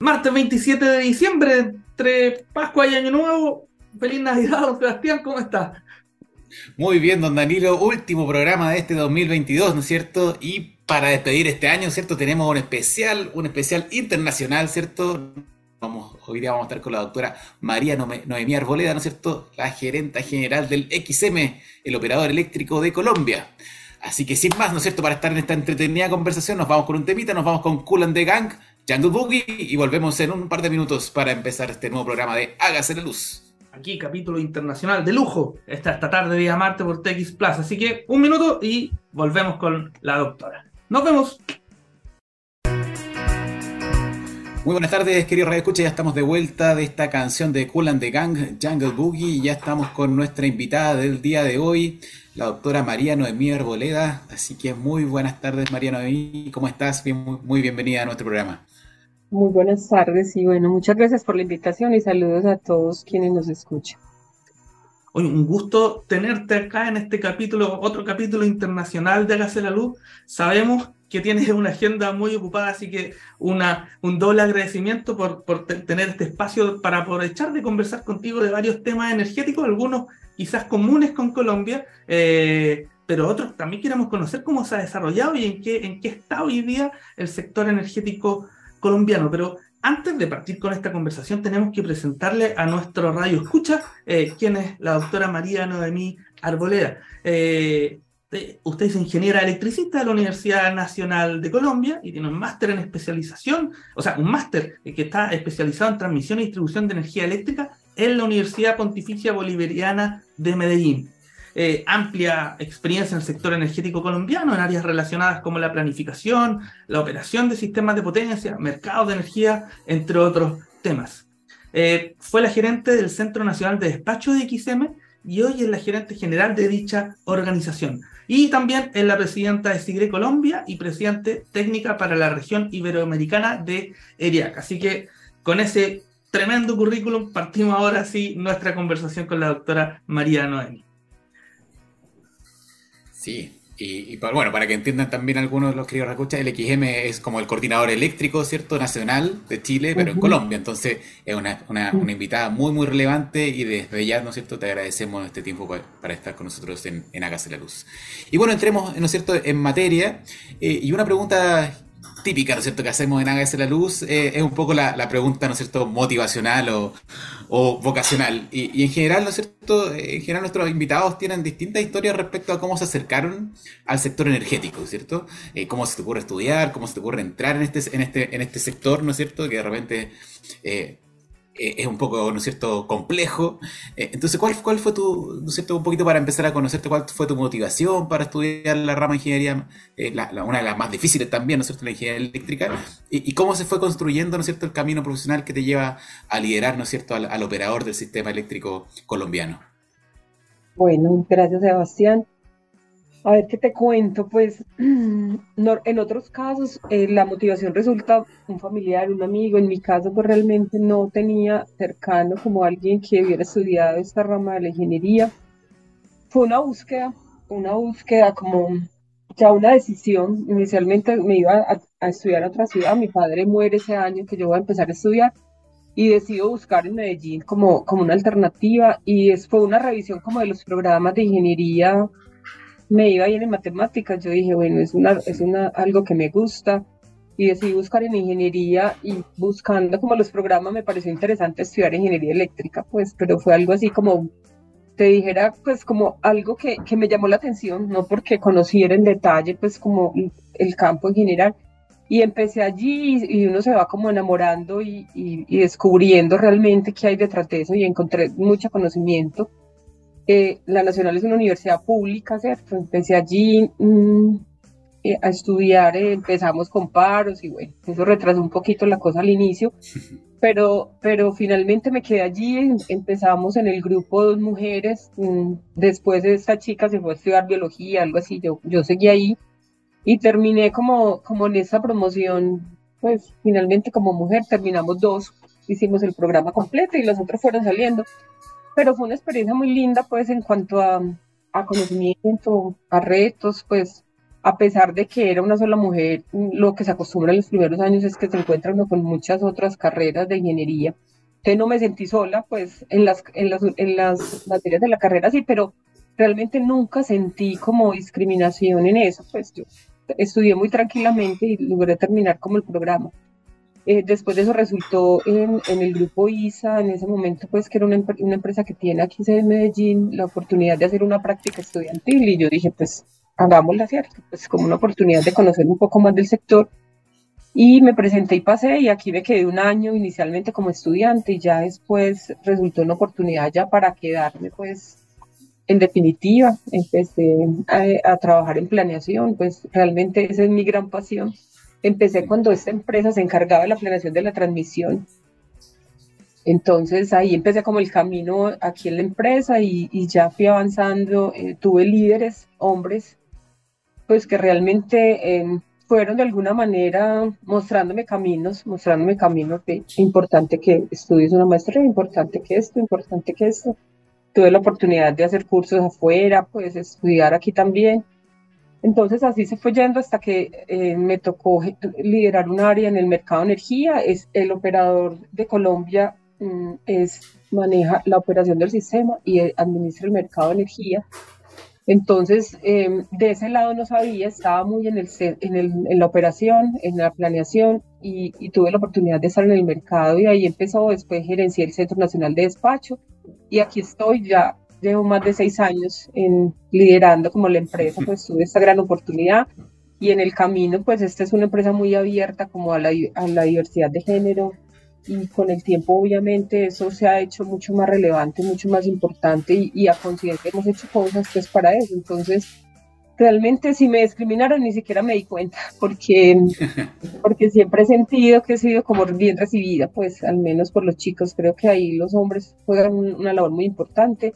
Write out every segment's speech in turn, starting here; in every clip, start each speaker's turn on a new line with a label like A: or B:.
A: Martes 27 de diciembre, entre Pascua y Año Nuevo. Feliz Navidad, don Sebastián, ¿cómo está?
B: Muy bien, don Danilo, último programa de este 2022, ¿no es cierto? Y para despedir este año, ¿cierto? Tenemos un especial, un especial internacional, ¿cierto? Hoy día vamos a estar con la doctora María Noemí Arboleda, ¿no es cierto? La gerenta general del XM, el operador eléctrico de Colombia. Así que sin más, ¿no es cierto? Para estar en esta entretenida conversación, nos vamos con un temita, nos vamos con Cool and the Gang Jungle Boogie y volvemos en un par de minutos para empezar este nuevo programa de Hágase la Luz.
A: Aquí, capítulo internacional de lujo, esta, esta tarde día Marte por TX Plus. Así que un minuto y volvemos con la doctora. Nos vemos.
B: Muy buenas tardes, queridos Radio Escucha. Ya estamos de vuelta de esta canción de Cool and the Gang, Jungle Boogie. Ya estamos con nuestra invitada del día de hoy, la doctora María Noemí Arboleda. Así que muy buenas tardes, María Noemí. ¿Cómo estás? muy, muy bienvenida a nuestro programa.
C: Muy buenas tardes y bueno, muchas gracias por la invitación y saludos a todos quienes nos escuchan.
A: Oye, un gusto tenerte acá en este capítulo, otro capítulo internacional de Hágase la Luz. Sabemos que tienes una agenda muy ocupada, así que una, un doble agradecimiento por, por tener este espacio para aprovechar de conversar contigo de varios temas energéticos, algunos quizás comunes con Colombia, eh, pero otros también queremos conocer cómo se ha desarrollado y en qué, en qué está hoy día el sector energético colombiano. Pero antes de partir con esta conversación, tenemos que presentarle a nuestro radio escucha, eh, quien es la doctora María Noemí Arboleda. Eh, usted es ingeniera electricista de la Universidad Nacional de Colombia y tiene un máster en especialización, o sea, un máster que está especializado en transmisión y distribución de energía eléctrica en la Universidad Pontificia Bolivariana de Medellín. Eh, amplia experiencia en el sector energético colombiano en áreas relacionadas como la planificación, la operación de sistemas de potencia, mercados de energía, entre otros temas. Eh, fue la gerente del Centro Nacional de Despacho de XM y hoy es la gerente general de dicha organización. Y también es la presidenta de Sigre Colombia y presidente técnica para la región iberoamericana de ERIAC. Así que con ese tremendo currículum partimos ahora sí nuestra conversación con la doctora María Noemi.
B: Sí, y, bueno, para que entiendan también algunos de los queridos escuchar, el XM es como el coordinador eléctrico, ¿cierto? Nacional de Chile, pero en Colombia. Entonces es una, una, invitada muy, muy relevante y desde ya, ¿no es cierto? Te agradecemos este tiempo para, estar con nosotros en, en Hágase la Luz. Y bueno, entremos, ¿no es cierto?, en materia. Eh, y una pregunta típica, ¿no es cierto?, que hacemos en Hágase la Luz, eh, es un poco la, la, pregunta, ¿no es cierto?, motivacional o, o vocacional. Y, y, en general, ¿no es cierto?, en general nuestros invitados tienen distintas historias respecto a cómo se acercaron al sector energético, ¿cierto? Eh, cómo se te ocurre estudiar, cómo se te ocurre entrar en este, en este, en este sector, ¿no es cierto?, que de repente... Eh, eh, es un poco, ¿no es cierto?, complejo. Eh, entonces, ¿cuál, ¿cuál fue tu, ¿no es cierto?, un poquito para empezar a conocerte, cuál fue tu motivación para estudiar la rama de ingeniería, eh, una de las más difíciles también, ¿no es cierto?, la ingeniería eléctrica, y, cómo se fue construyendo, ¿no es cierto?, el camino profesional que te lleva a liderar, ¿no es cierto?, al operador del sistema eléctrico colombiano.
C: Bueno, gracias, Sebastián. A ver, ¿qué te cuento? Pues en otros casos eh, la motivación resulta un familiar, un amigo. En mi caso, pues realmente no tenía cercano como alguien que hubiera estudiado esta rama de la ingeniería. Fue una búsqueda, una búsqueda como ya una decisión. Inicialmente me iba a, estudiar a otra ciudad. Mi padre muere ese año que yo voy a empezar a estudiar y decido buscar en Medellín como, como una alternativa. Y es, fue una revisión como de los programas de ingeniería me iba bien en matemáticas, yo dije, bueno, es, una, es una, algo que me gusta y decidí buscar en ingeniería y buscando como los programas me pareció interesante estudiar ingeniería eléctrica, pues, pero fue algo así como, te dijera, pues como algo que, que me llamó la atención, no porque conociera en detalle, pues como el campo en general. Y empecé allí y, uno se va como enamorando y, y, y descubriendo realmente qué hay detrás de eso y encontré mucho conocimiento la Nacional es una universidad pública, ¿cierto? Empecé allí mm, eh, a estudiar, eh, empezamos con paros y bueno, eso retrasó un poquito la cosa al inicio, pero, pero finalmente me quedé allí, em, empezamos en el grupo dos mujeres, mm, después esta chica se fue a estudiar biología, algo así, yo, yo seguí ahí y terminé como, como en esa promoción, pues finalmente como mujer terminamos dos, hicimos el programa completo y los otros fueron saliendo pero fue una experiencia muy linda, pues, en cuanto a, a conocimiento, a retos, pues, a pesar de que era una sola mujer, lo que se acostumbra en los primeros años es que se encuentra uno con muchas otras carreras de ingeniería. Entonces no me sentí sola, pues en las, en las, en las materias de la carrera sí, pero realmente nunca sentí como discriminación en eso, pues yo estudié muy tranquilamente y logré terminar como el programa. Eh, después de eso resultó en, el grupo ISA, en ese momento pues que era una, empresa que tiene aquí en Medellín la oportunidad de hacer una práctica estudiantil y yo dije pues hagámosla, ¿cierto? Pues como una oportunidad de conocer un poco más del sector y me presenté y pasé y aquí me quedé un año inicialmente como estudiante y ya después resultó una oportunidad ya para quedarme pues en definitiva empecé a trabajar en planeación, pues realmente esa es mi gran pasión Empecé cuando esta empresa se encargaba de la planeación de la transmisión. Entonces ahí empecé como el camino aquí en la empresa y, ya fui avanzando. Eh, tuve líderes, hombres, pues que realmente em, fueron de alguna manera mostrándome caminos, mostrándome caminos de importante que estudies una maestría, importante que esto, importante que esto. Tuve la oportunidad de hacer cursos afuera, pues estudiar aquí también. Entonces así se fue yendo hasta que eh, me tocó liderar un área en el mercado de energía. Es el operador de Colombia mm, es maneja la operación del sistema y eh, administra el mercado de energía. Entonces, em, de ese lado no sabía, estaba muy en, el, en, el, en la operación, en la planeación y, y, tuve la oportunidad de estar en el mercado y ahí empezó, después gerencié el Centro Nacional de Despacho y aquí estoy ya llevo más de seis años en, liderando como la empresa, pues tuve esta gran oportunidad. Y en el camino, pues esta es una empresa muy abierta como a la, a la diversidad de género. Y con el tiempo obviamente eso se ha hecho mucho más relevante, mucho más importante y, y a conciencia hemos hecho cosas pues para eso. Entonces, realmente si me discriminaron ni siquiera me di cuenta porque, porque siempre he sentido que he sido como bien recibida, pues al menos por los chicos, creo que ahí los hombres juegan una labor muy importante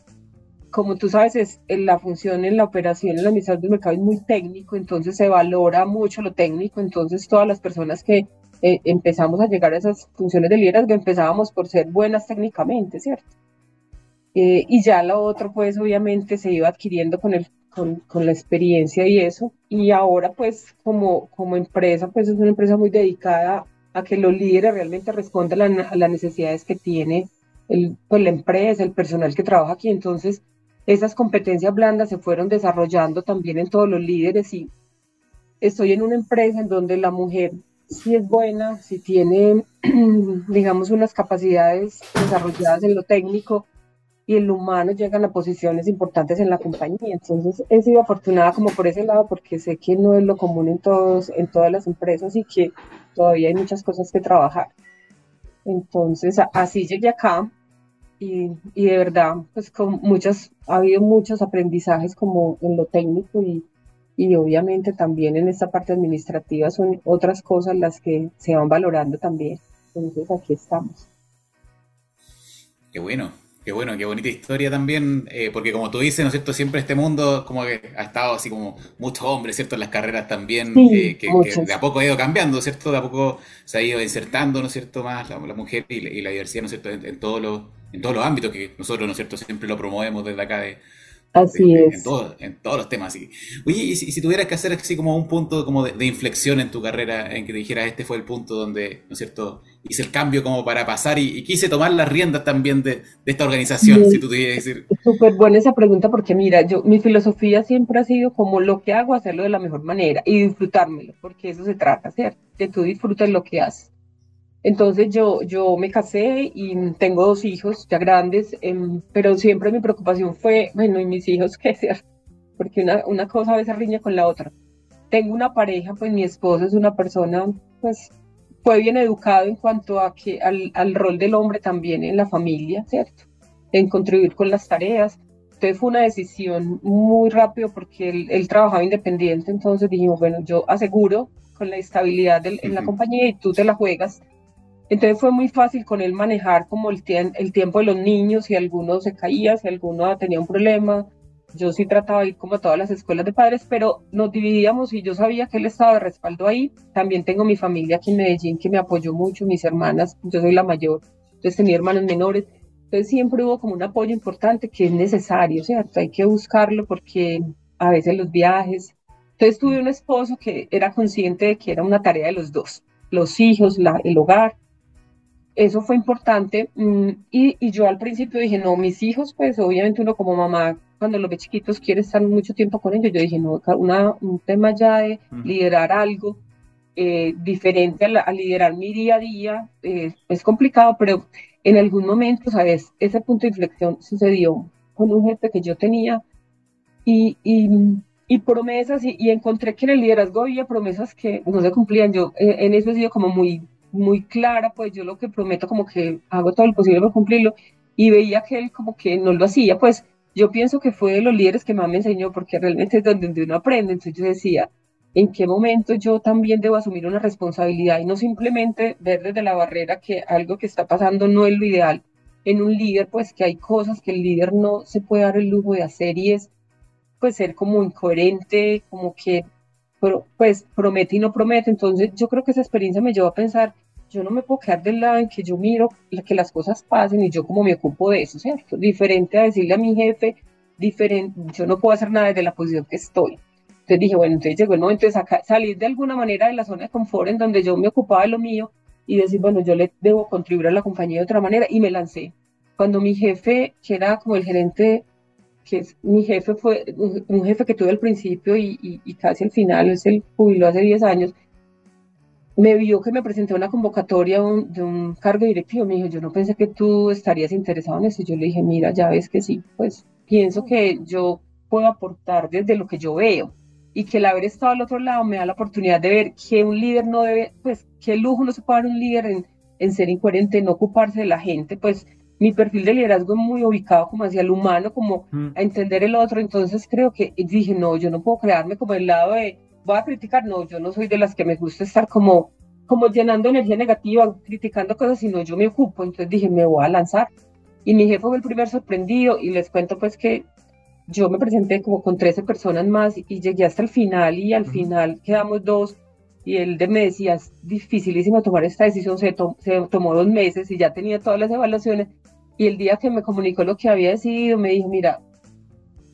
C: como tú sabes, es, la función en la operación, en la administración del mercado es muy técnico, entonces se valora mucho lo técnico, entonces todas las personas que eh, empezamos a llegar a esas funciones de liderazgo empezábamos por ser buenas técnicamente, ¿cierto? Eh, y ya lo otro, pues obviamente se iba adquiriendo con, el, con, con, la experiencia y eso, y ahora pues como, como empresa, pues es una empresa muy dedicada a que los líderes realmente respondan a, las necesidades que tiene el, pues, la empresa, el personal que trabaja aquí, entonces esas competencias blandas se fueron desarrollando también en todos los líderes y estoy en una empresa en donde la mujer si es buena, si tiene, digamos, unas capacidades desarrolladas en lo técnico y en lo humano llegan a posiciones importantes en la compañía. Entonces he sido afortunada como por ese lado porque sé que no es lo común en, todos, en todas las empresas y que todavía hay muchas cosas que trabajar. Entonces así llegué acá y, y, de verdad, pues con muchas, ha habido muchos aprendizajes como en lo técnico y, y obviamente también en esta parte administrativa son otras cosas las que se van valorando también. Entonces aquí estamos.
B: Qué bueno, qué bueno, qué bonita historia también, eh, porque como tú dices, ¿no es cierto? Siempre este mundo como que ha estado así como muchos hombres, ¿cierto? En las carreras también, eh, que, de a poco ha ido cambiando, ¿cierto? De a poco se ha ido insertando, ¿no es cierto? Más la, mujer y la, diversidad, ¿no es cierto? en todos los en todos los ámbitos que nosotros, ¿no es cierto?, siempre lo promovemos desde acá de,
C: Así es.
B: En, todo, en, todos los temas. Así. Oye, y si, tuvieras que hacer así como un punto como de, inflexión en tu carrera, en que te dijeras, este fue el punto donde, ¿no es cierto?, hice el cambio como para pasar y, quise tomar las riendas también de, esta organización, si tú tuvieras que decir.
C: Súper buena esa pregunta porque mira, yo mi filosofía siempre ha sido como lo que hago, hacerlo de la mejor manera y disfrutármelo, porque eso se trata, ¿cierto? Que tú disfrutes lo que haces. Entonces yo, yo me casé y tengo dos hijos ya grandes, em, pero siempre mi preocupación fue, bueno, ¿y mis hijos qué ser? Porque una, una cosa a veces riña con la otra. Tengo una pareja, pues mi esposo es una persona, pues fue bien educado en cuanto a que al, al rol del hombre también en la familia, ¿cierto? En contribuir con las tareas. Entonces fue una decisión muy rápido porque él, él trabajaba independiente, entonces dijimos, bueno, yo aseguro con la estabilidad en la compañía y tú te la juegas entonces fue muy fácil con él manejar como el, el tiempo de los niños, si alguno se caía, si alguno tenía un problema. Yo sí trataba de ir como a todas las escuelas de padres, pero nos dividíamos y yo sabía que él estaba de respaldo ahí. También tengo mi familia aquí en Medellín que me apoyó mucho, mis hermanas, yo soy la mayor, entonces tenía hermanos menores. Entonces siempre hubo como un apoyo importante que es necesario, ¿cierto? Hay que buscarlo porque a veces los viajes, Entonces tuve un esposo que era consciente de que era una tarea de los dos, los hijos, la, el hogar. Eso fue importante mm, y, y, yo al principio dije, no, mis hijos, pues obviamente uno como mamá, cuando los ve chiquitos quiere estar mucho tiempo con ellos. Yo dije, no, una, un tema ya de liderar algo eh, diferente a, liderar mi día a día eh, es complicado, pero en algún momento, ¿sabes? Ese punto de inflexión sucedió con un jefe que yo tenía y, y, promesas y, encontré que en el liderazgo había promesas que no se cumplían. Yo eh, en eso he sido como muy, muy clara, pues yo lo que prometo como que hago todo lo posible para cumplirlo y veía que él como que no lo hacía, pues yo pienso que fue de los líderes que más me enseñó porque realmente es donde uno aprende, entonces yo decía, en qué momento yo también debo asumir una responsabilidad y no simplemente ver desde la barrera que algo que está pasando no es lo ideal. En un líder, pues que hay cosas que el líder no se puede dar el lujo de hacer y es pues ser como incoherente, como que pues promete y no promete. Entonces yo creo que esa experiencia me llevó a pensar, yo no me puedo quedar del lado en que yo miro que las cosas pasen y yo como me ocupo de eso, ¿cierto? Diferente a decirle a mi jefe, diferente, yo no puedo hacer nada desde la posición que estoy. Entonces dije, bueno, entonces llegó el momento de salir de alguna manera de la zona de confort en donde yo me ocupaba de lo mío y decir, bueno, yo le debo contribuir a la compañía de otra manera y me lancé. Cuando mi jefe, que era como el gerente, que es, mi jefe fue un, jefe que tuve al principio y, y, casi al final, es el jubiló hace 10 años, me vio que me presenté una convocatoria de un cargo directivo, me dijo, yo no pensé que tú estarías interesado en eso. Yo le dije, mira, ya ves que sí, pues pienso que yo puedo aportar desde lo que yo veo y que el haber estado al otro lado me da la oportunidad de ver que un líder no debe, pues, qué lujo no se puede dar un líder en, en ser incoherente, no ocuparse de la gente, pues mi perfil de liderazgo es muy ubicado como hacia el humano, como mm. a entender el otro, entonces creo que dije, no, yo no puedo crearme como el lado de, voy a criticar, no, yo no soy de las que me gusta estar como, como llenando energía negativa, criticando cosas, sino yo me ocupo, entonces dije, me voy a lanzar. Y mi jefe fue el primer sorprendido y les cuento pues que yo me presenté como con 13 personas más y llegué hasta el final y al final quedamos dos. Y él me decía, es dificilísimo tomar esta decisión, se, se, tomó dos meses y ya tenía todas las evaluaciones. Y el día que me comunicó lo que había decidido me dijo, mira,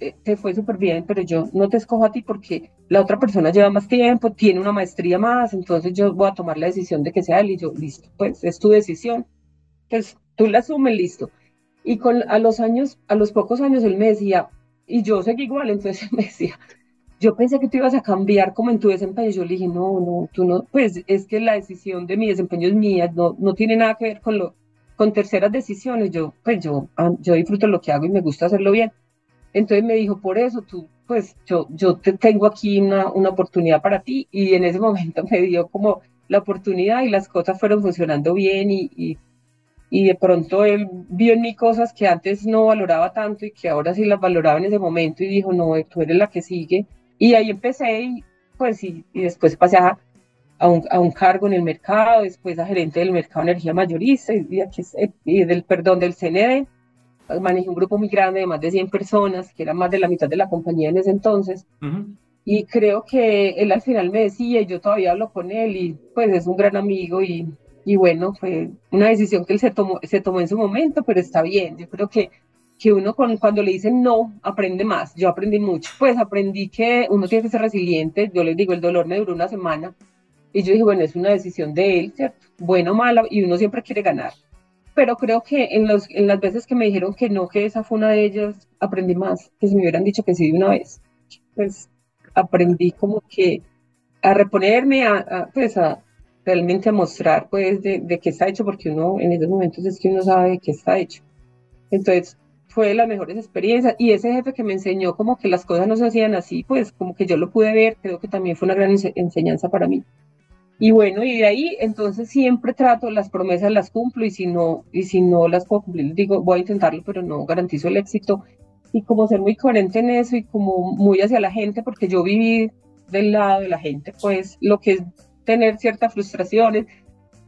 C: eh, te fue súper bien, pero yo no te escojo a ti porque la otra persona lleva más tiempo, tiene una maestría más, entonces yo voy a tomar la decisión de que sea él y yo, listo, pues es tu decisión, pues tú la asumes, listo. Y con, a los años, a los pocos años él me decía, y yo seguí igual, entonces me decía, yo pensé que tú ibas a cambiar como en tu desempeño. Yo le dije, no, no, tú no, pues es que la decisión de mi desempeño es mía, no, no tiene nada que ver con lo, con terceras decisiones. Yo, pues yo, ah, yo disfruto lo que hago y me gusta hacerlo bien. Entonces me dijo, por eso tú, pues yo, yo te tengo aquí una, una oportunidad para ti. Y en ese momento me dio como la oportunidad y las cosas fueron funcionando bien y, y y de pronto él vio en mí cosas que antes no valoraba tanto y que ahora sí las valoraba en ese momento y dijo, no, tú eres la que sigue. Y ahí empecé y pues y, y después pasé a, a, un, a, un, cargo en el mercado, después a gerente del mercado de energía mayorista y, del, perdón, del CND. Manejé un grupo muy grande de más de 100 personas, que era más de la mitad de la compañía en ese entonces. Y creo que él al final me decía, y yo todavía hablo con él, y pues es un gran amigo y y bueno, fue una decisión que él se tomó, se tomó en su momento, pero está bien. Yo creo que, que uno con, cuando le dicen no, aprende más. Yo aprendí mucho. Pues aprendí que uno tiene que ser resiliente. Yo les digo, el dolor me duró una semana. Y yo dije, bueno, es una decisión de él, ¿cierto? Bueno o mala, y uno siempre quiere ganar. Pero creo que en, los, en las veces que me dijeron que no, que esa fue una de ellas, aprendí más que si me hubieran dicho que sí de una vez. Pues aprendí como que a reponerme, a, a pues a, realmente a mostrar pues de, de, qué está hecho, porque uno en esos momentos es que uno sabe de qué está hecho. Entonces fue de las mejores experiencias y ese jefe que me enseñó como que las cosas no se hacían así, pues como que yo lo pude ver, creo que también fue una gran enseñanza para mí. Y bueno, y de ahí entonces siempre trato, las promesas las cumplo y si no, y si no las puedo cumplir, digo, voy a intentarlo, pero no garantizo el éxito. Y como ser muy coherente en eso y como muy hacia la gente, porque yo viví del lado de la gente, pues lo que es tener ciertas frustraciones.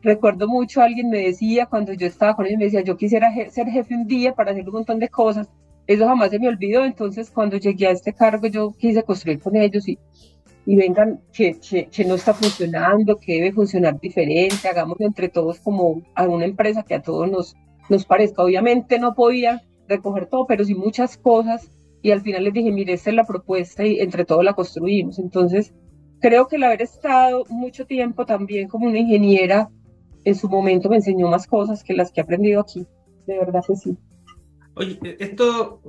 C: Recuerdo mucho, alguien me decía cuando yo estaba con él, me decía, yo quisiera ser jefe un día para hacer un montón de cosas. Eso jamás se me olvidó. Entonces, cuando llegué a este cargo, yo quise construir con ellos y, y vengan, que, que, no está funcionando, que debe funcionar diferente, hagamos entre todos como a una empresa que a todos nos, nos parezca. Obviamente no podía recoger todo, pero sí muchas cosas y al final les dije, mire, esta es la propuesta y entre todos la construimos. Entonces, creo que el haber estado mucho tiempo también como una ingeniera, en su momento me enseñó más cosas que las que he aprendido aquí. De verdad que sí.
A: Oye, eh, esto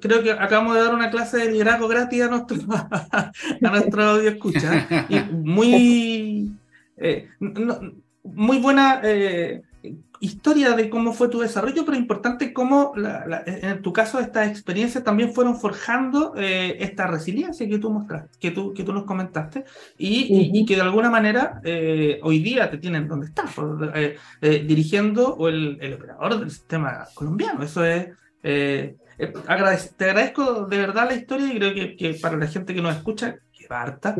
A: creo que acabamos de dar una clase de liderazgo gratis a nuestro, a nuestro audio escucha. Y muy, eh, muy buena eh, historia de cómo fue tu desarrollo, pero importante cómo en tu caso estas experiencias también fueron forjando eh, esta resiliencia que tú mostraste, que tú, que tú nos comentaste, y, que de alguna manera eh, hoy día te tienen donde estás, eh, dirigiendo o el, operador del sistema colombiano. Eso es... te agradezco de verdad la historia y creo que, para la gente que nos escucha, que harta,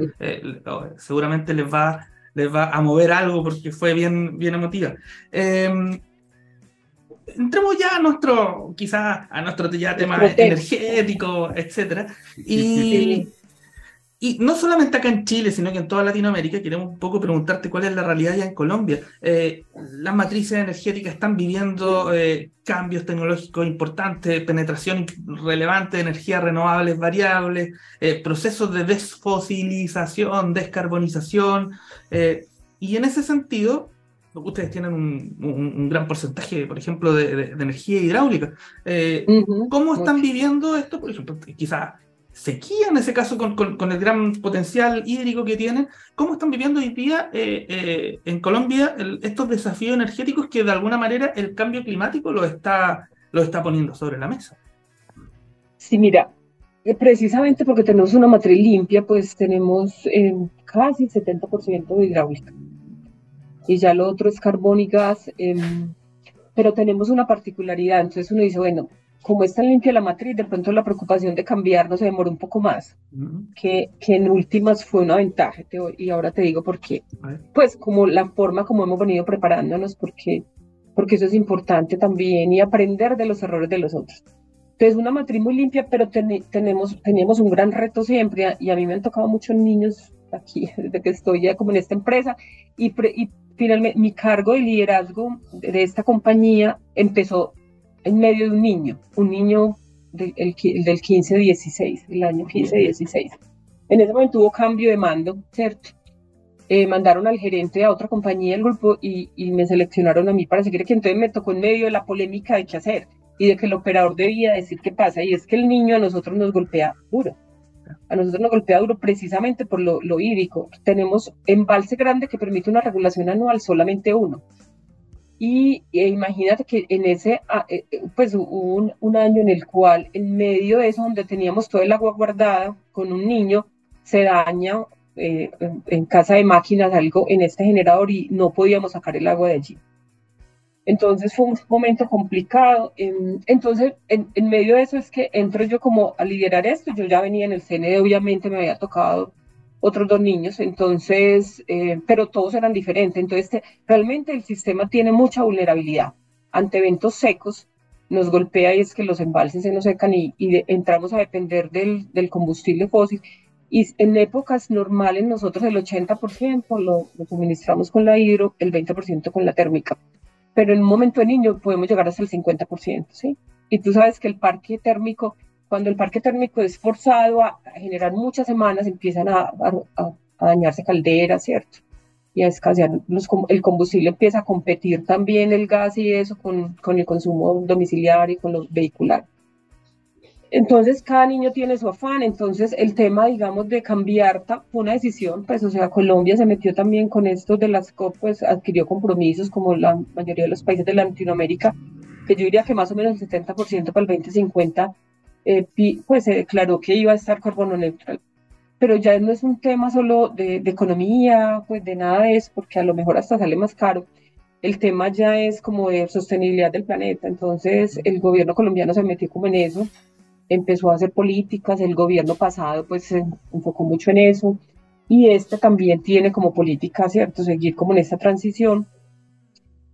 A: seguramente les va les va a mover algo porque fue bien, bien emotiva. Em, entremos ya a nuestro, quizás a nuestro ya tema energético, etcétera. Y, y no solamente acá en Chile, sino que en toda Latinoamérica, queremos un poco preguntarte cuál es la realidad ya en Colombia. Eh, las matrices energéticas están viviendo eh, cambios tecnológicos importantes, penetración relevante de energías renovables variables, eh, procesos de desfosilización, descarbonización. y en ese sentido, ustedes tienen un, gran porcentaje, por ejemplo, de, energía hidráulica. ¿Cómo están viviendo esto? Por ejemplo, quizás sequía, en ese caso con, el gran potencial hídrico que tienen, ¿cómo están viviendo hoy día eh, eh, en Colombia estos desafíos energéticos que de alguna manera el cambio climático lo está, lo está poniendo sobre la mesa?
C: Sí, mira, eh, precisamente porque tenemos una matriz limpia, pues tenemos casi 70% de hidráulica. Y ya lo otro es carbón y gas, em, pero tenemos una particularidad, entonces uno dice, bueno, como es tan limpia la matriz, de pronto la preocupación de cambiarnos se demoró un poco más, que, que, en últimas fue una ventaja, y ahora te digo por qué. Pues como la forma como hemos venido preparándonos, porque, porque eso es importante también, y aprender de los errores de los otros. Entonces, una matriz muy limpia, pero tenemos, teníamos un gran reto siempre, y a mí me han tocado muchos niños aquí, desde que estoy ya como en esta empresa, y, y finalmente mi cargo de liderazgo de esta compañía empezó en medio de un niño, un niño del, el, del 15-16, el año 15-16. En ese momento hubo cambio de mando, ¿cierto? Eh, mandaron al gerente a otra compañía del grupo y, y, me seleccionaron a mí para seguir aquí. Entonces me tocó en medio de la polémica de qué hacer y de que el operador debía decir qué pasa. Y es que el niño a nosotros nos golpea duro. A nosotros nos golpea duro precisamente por lo, lo hídrico. Tenemos embalse grande que permite una regulación anual, solamente uno. Y imagínate que en ese, ah, eh, eh, pues hubo un, año en el cual, en medio de eso, donde teníamos todo el agua guardada con un niño, se daña eh, en casa de máquinas algo en este generador y no podíamos sacar el agua de allí. Entonces fue un momento complicado. Em, entonces, en, en, medio de eso es que entro yo como a liderar esto. Yo ya venía en el CND, obviamente me había tocado otros dos niños, entonces, eh, pero todos eran diferentes. Entonces, realmente el sistema tiene mucha vulnerabilidad. Ante eventos secos, nos golpea y es que los embalses se nos secan y, entramos a depender del, del, combustible fósil. Y en épocas normales nosotros el 80% lo, lo suministramos con la hidro, el 20% con la térmica. Pero en un momento de niño podemos llegar hasta el 50%, ¿sí? Y tú sabes que el parque térmico cuando el parque térmico es forzado a, generar muchas semanas, empiezan a, dañarse calderas, ¿cierto? Y a escasear el combustible, empieza a competir también el gas y eso con, con el consumo domiciliario y con los vehiculares. Entonces, cada niño tiene su afán. Entonces, el tema, digamos, de cambiar fue una decisión, pues, o sea, Colombia se metió también con esto de las COP, pues, adquirió compromisos, como la mayoría de los países de Latinoamérica, que yo diría que más o menos el 70% para el 2050 eh, pues se declaró que iba a estar carbono neutral. Pero ya no es un tema solo de, economía, pues de nada de eso, porque a lo mejor hasta sale más caro. El tema ya es como de sostenibilidad del planeta. Entonces el gobierno colombiano se metió como en eso, empezó a hacer políticas, el gobierno pasado pues se enfocó mucho en eso y este también tiene como política, ¿cierto? Seguir como en esta transición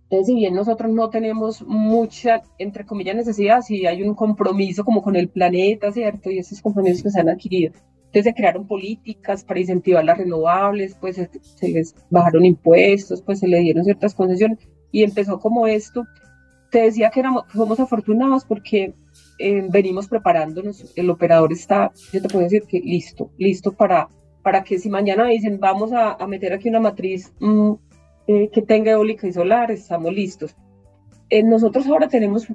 C: entonces, si bien nosotros no tenemos mucha, entre comillas, necesidad, si hay un compromiso como con el planeta, ¿cierto? Y esos compromisos que se han adquirido. Entonces se crearon políticas para incentivar las renovables, pues se les bajaron impuestos, pues se le dieron ciertas concesiones y empezó como esto. Te decía que éramos, somos afortunados porque eh, venimos preparándonos, el operador está, yo te puedo decir que listo, listo para, para que si mañana dicen vamos a, a meter aquí una matriz mm, eh, que tenga eólica y solar, estamos listos. Eh, nosotros ahora tenemos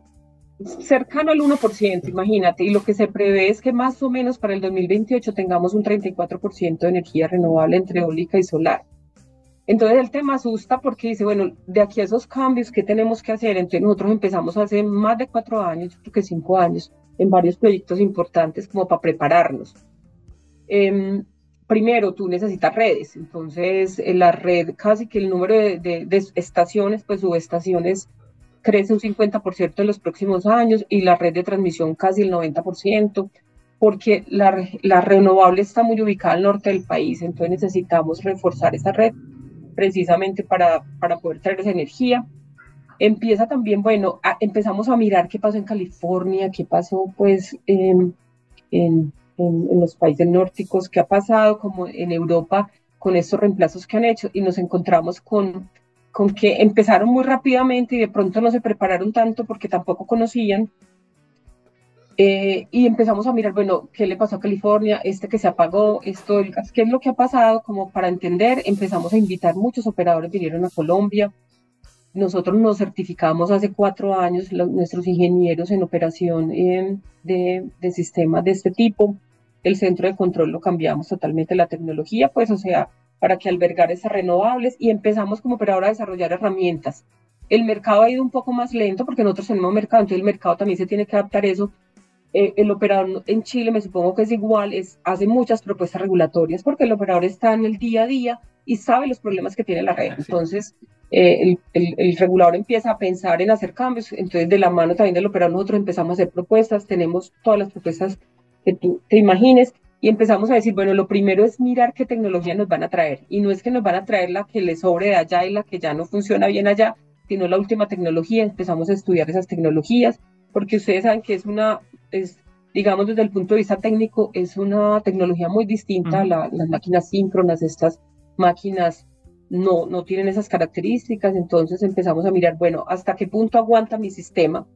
C: cercano al 1%, imagínate, y lo que se prevé es que más o menos para el 2028 tengamos un 34% de energía renovable entre eólica y solar. Entonces el tema asusta porque dice, bueno, de aquí a esos cambios, ¿qué tenemos que hacer? Entonces nosotros empezamos hace más de cuatro años, creo que cinco años, en varios proyectos importantes como para prepararnos. Em, primero, tú necesitas redes, entonces en la red, casi que el número de, estaciones, pues subestaciones, crece un 50% en los próximos años y la red de transmisión casi el 90%, porque la, la renovable está muy ubicada al norte del país, entonces necesitamos reforzar esa red precisamente para, para poder traer esa energía. Empieza también, bueno, empezamos a mirar qué pasó en California, qué pasó pues en, en, los países nórdicos, qué ha pasado como en Europa con estos reemplazos que han hecho y nos encontramos con, con que empezaron muy rápidamente y de pronto no se prepararon tanto porque tampoco conocían eh, y empezamos a mirar, bueno, ¿qué le pasó a California? Este que se apagó, esto, ¿qué es lo que ha pasado? Como para entender, empezamos a invitar, muchos operadores vinieron a Colombia. Nosotros nos certificamos hace cuatro años, nuestros ingenieros en operación eh, de, de sistemas de este tipo. El centro de control lo cambiamos totalmente la tecnología, pues, o sea, para que albergar esas renovables y empezamos como operador a desarrollar herramientas. El mercado ha ido un poco más lento porque nosotros tenemos mercado, entonces el mercado también se tiene que adaptar a eso eh, el operador en Chile, me supongo que es igual, es, hace muchas propuestas regulatorias porque el operador está en el día a día y sabe los problemas que tiene la red. Entonces, eh, el, el, regulador empieza a pensar en hacer cambios. Entonces, de la mano también del operador, nosotros empezamos a hacer propuestas, tenemos todas las propuestas que tú te imagines y empezamos a decir, bueno, lo primero es mirar qué tecnología nos van a traer. Y no es que nos van a traer la que le sobre de allá y la que ya no funciona bien allá, sino la última tecnología. Empezamos a estudiar esas tecnologías porque ustedes saben que es una, es, digamos desde el punto de vista técnico, es una tecnología muy distinta a las máquinas síncronas, estas máquinas no, no tienen esas características, entonces empezamos a mirar, bueno, hasta qué punto aguanta mi sistema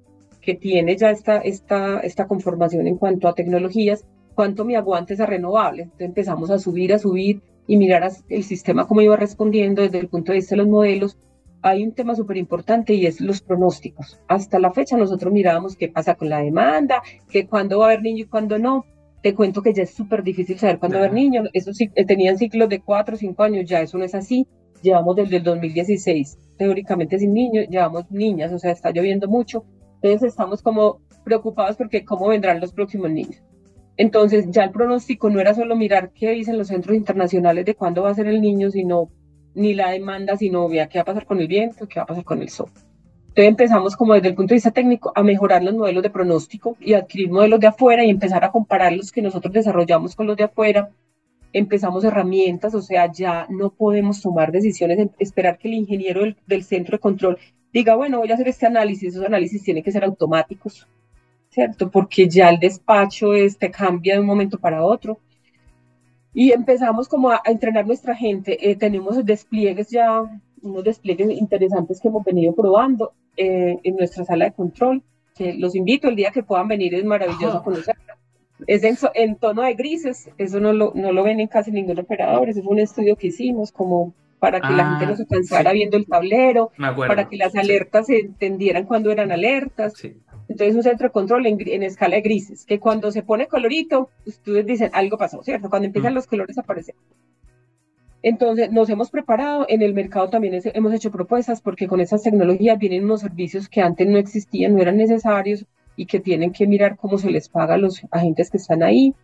C: que tiene ya esta, esta, esta conformación en cuanto a tecnologías, cuánto me aguanta esa renovable. Entonces empezamos a subir, a subir y mirar el sistema cómo iba respondiendo desde el punto de vista de los modelos hay un tema súper importante y es los pronósticos. Hasta la fecha nosotros mirábamos qué pasa con la demanda, que cuándo va a haber niño y cuándo no. Te cuento que ya es súper difícil saber cuándo va a haber niño. Eso sí, eh, tenían ciclos de cuatro o cinco años, ya eso no es así. Llevamos desde el 2016, teóricamente sin niños, llevamos niñas, o sea, está lloviendo mucho. Entonces estamos como preocupados porque cómo vendrán los próximos niños. Entonces ya el pronóstico no era solo mirar qué dicen los centros internacionales de cuándo va a ser el niño, sino ni la demanda, sino vea qué va a pasar con el viento, qué va a pasar con el sol. Entonces empezamos como desde el punto de vista técnico a mejorar los modelos de pronóstico y adquirir modelos de afuera y empezar a comparar los que nosotros desarrollamos con los de afuera. Empezamos herramientas, o sea, ya no podemos tomar decisiones, esperar que el ingeniero del, del centro de control diga, bueno, voy a hacer este análisis, esos análisis tienen que ser automáticos, ¿cierto? Porque ya el despacho este, cambia de un momento para otro y empezamos como a, entrenar nuestra gente. Eh, tenemos despliegues ya, unos despliegues interesantes que hemos venido probando eh, en nuestra sala de control. Que los invito el día que puedan venir, es maravilloso conocerla. Es en, tono de grises, eso no lo, no lo ven en casi ningún operador, ese fue un estudio que hicimos como para que la gente no se ah, cansara viendo el tablero, para que las alertas se entendieran cuando eran alertas. Sí. Entonces un centro de control en, escala de grises, que cuando se pone colorito, ustedes dicen algo pasó, ¿cierto? Cuando empiezan mm. los colores a aparecer. Entonces nos hemos preparado, en el mercado también hemos hecho propuestas porque con esas tecnologías vienen unos servicios que antes no existían, no eran necesarios y que tienen que mirar cómo se les paga a los agentes que están ahí.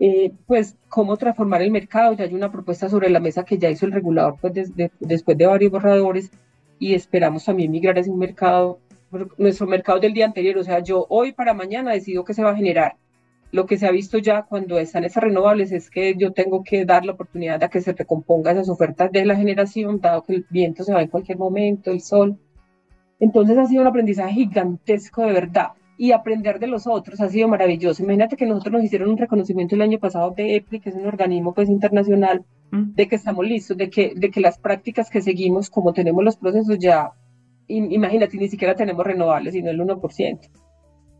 C: Eh, pues cómo transformar el mercado, ya hay una propuesta sobre la mesa que ya hizo el regulador pues, después de varios borradores y esperamos también migrar a ese mercado nuestro mercado del día anterior, o sea, yo hoy para mañana decido que se va a generar. Lo que se ha visto ya cuando están esas renovables es que yo tengo que dar la oportunidad de que se recomponga esas ofertas de la generación, dado que el viento se va en cualquier momento, el sol. Entonces ha sido un aprendizaje gigantesco de verdad y aprender de los otros ha sido maravilloso. Imagínate que nosotros nos hicieron un reconocimiento el año pasado de EPRI, que es un organismo pues internacional, mm. de que estamos listos, de que, de que las prácticas que seguimos, como tenemos los procesos ya imagínate, ni siquiera tenemos renovables, sino el 1%.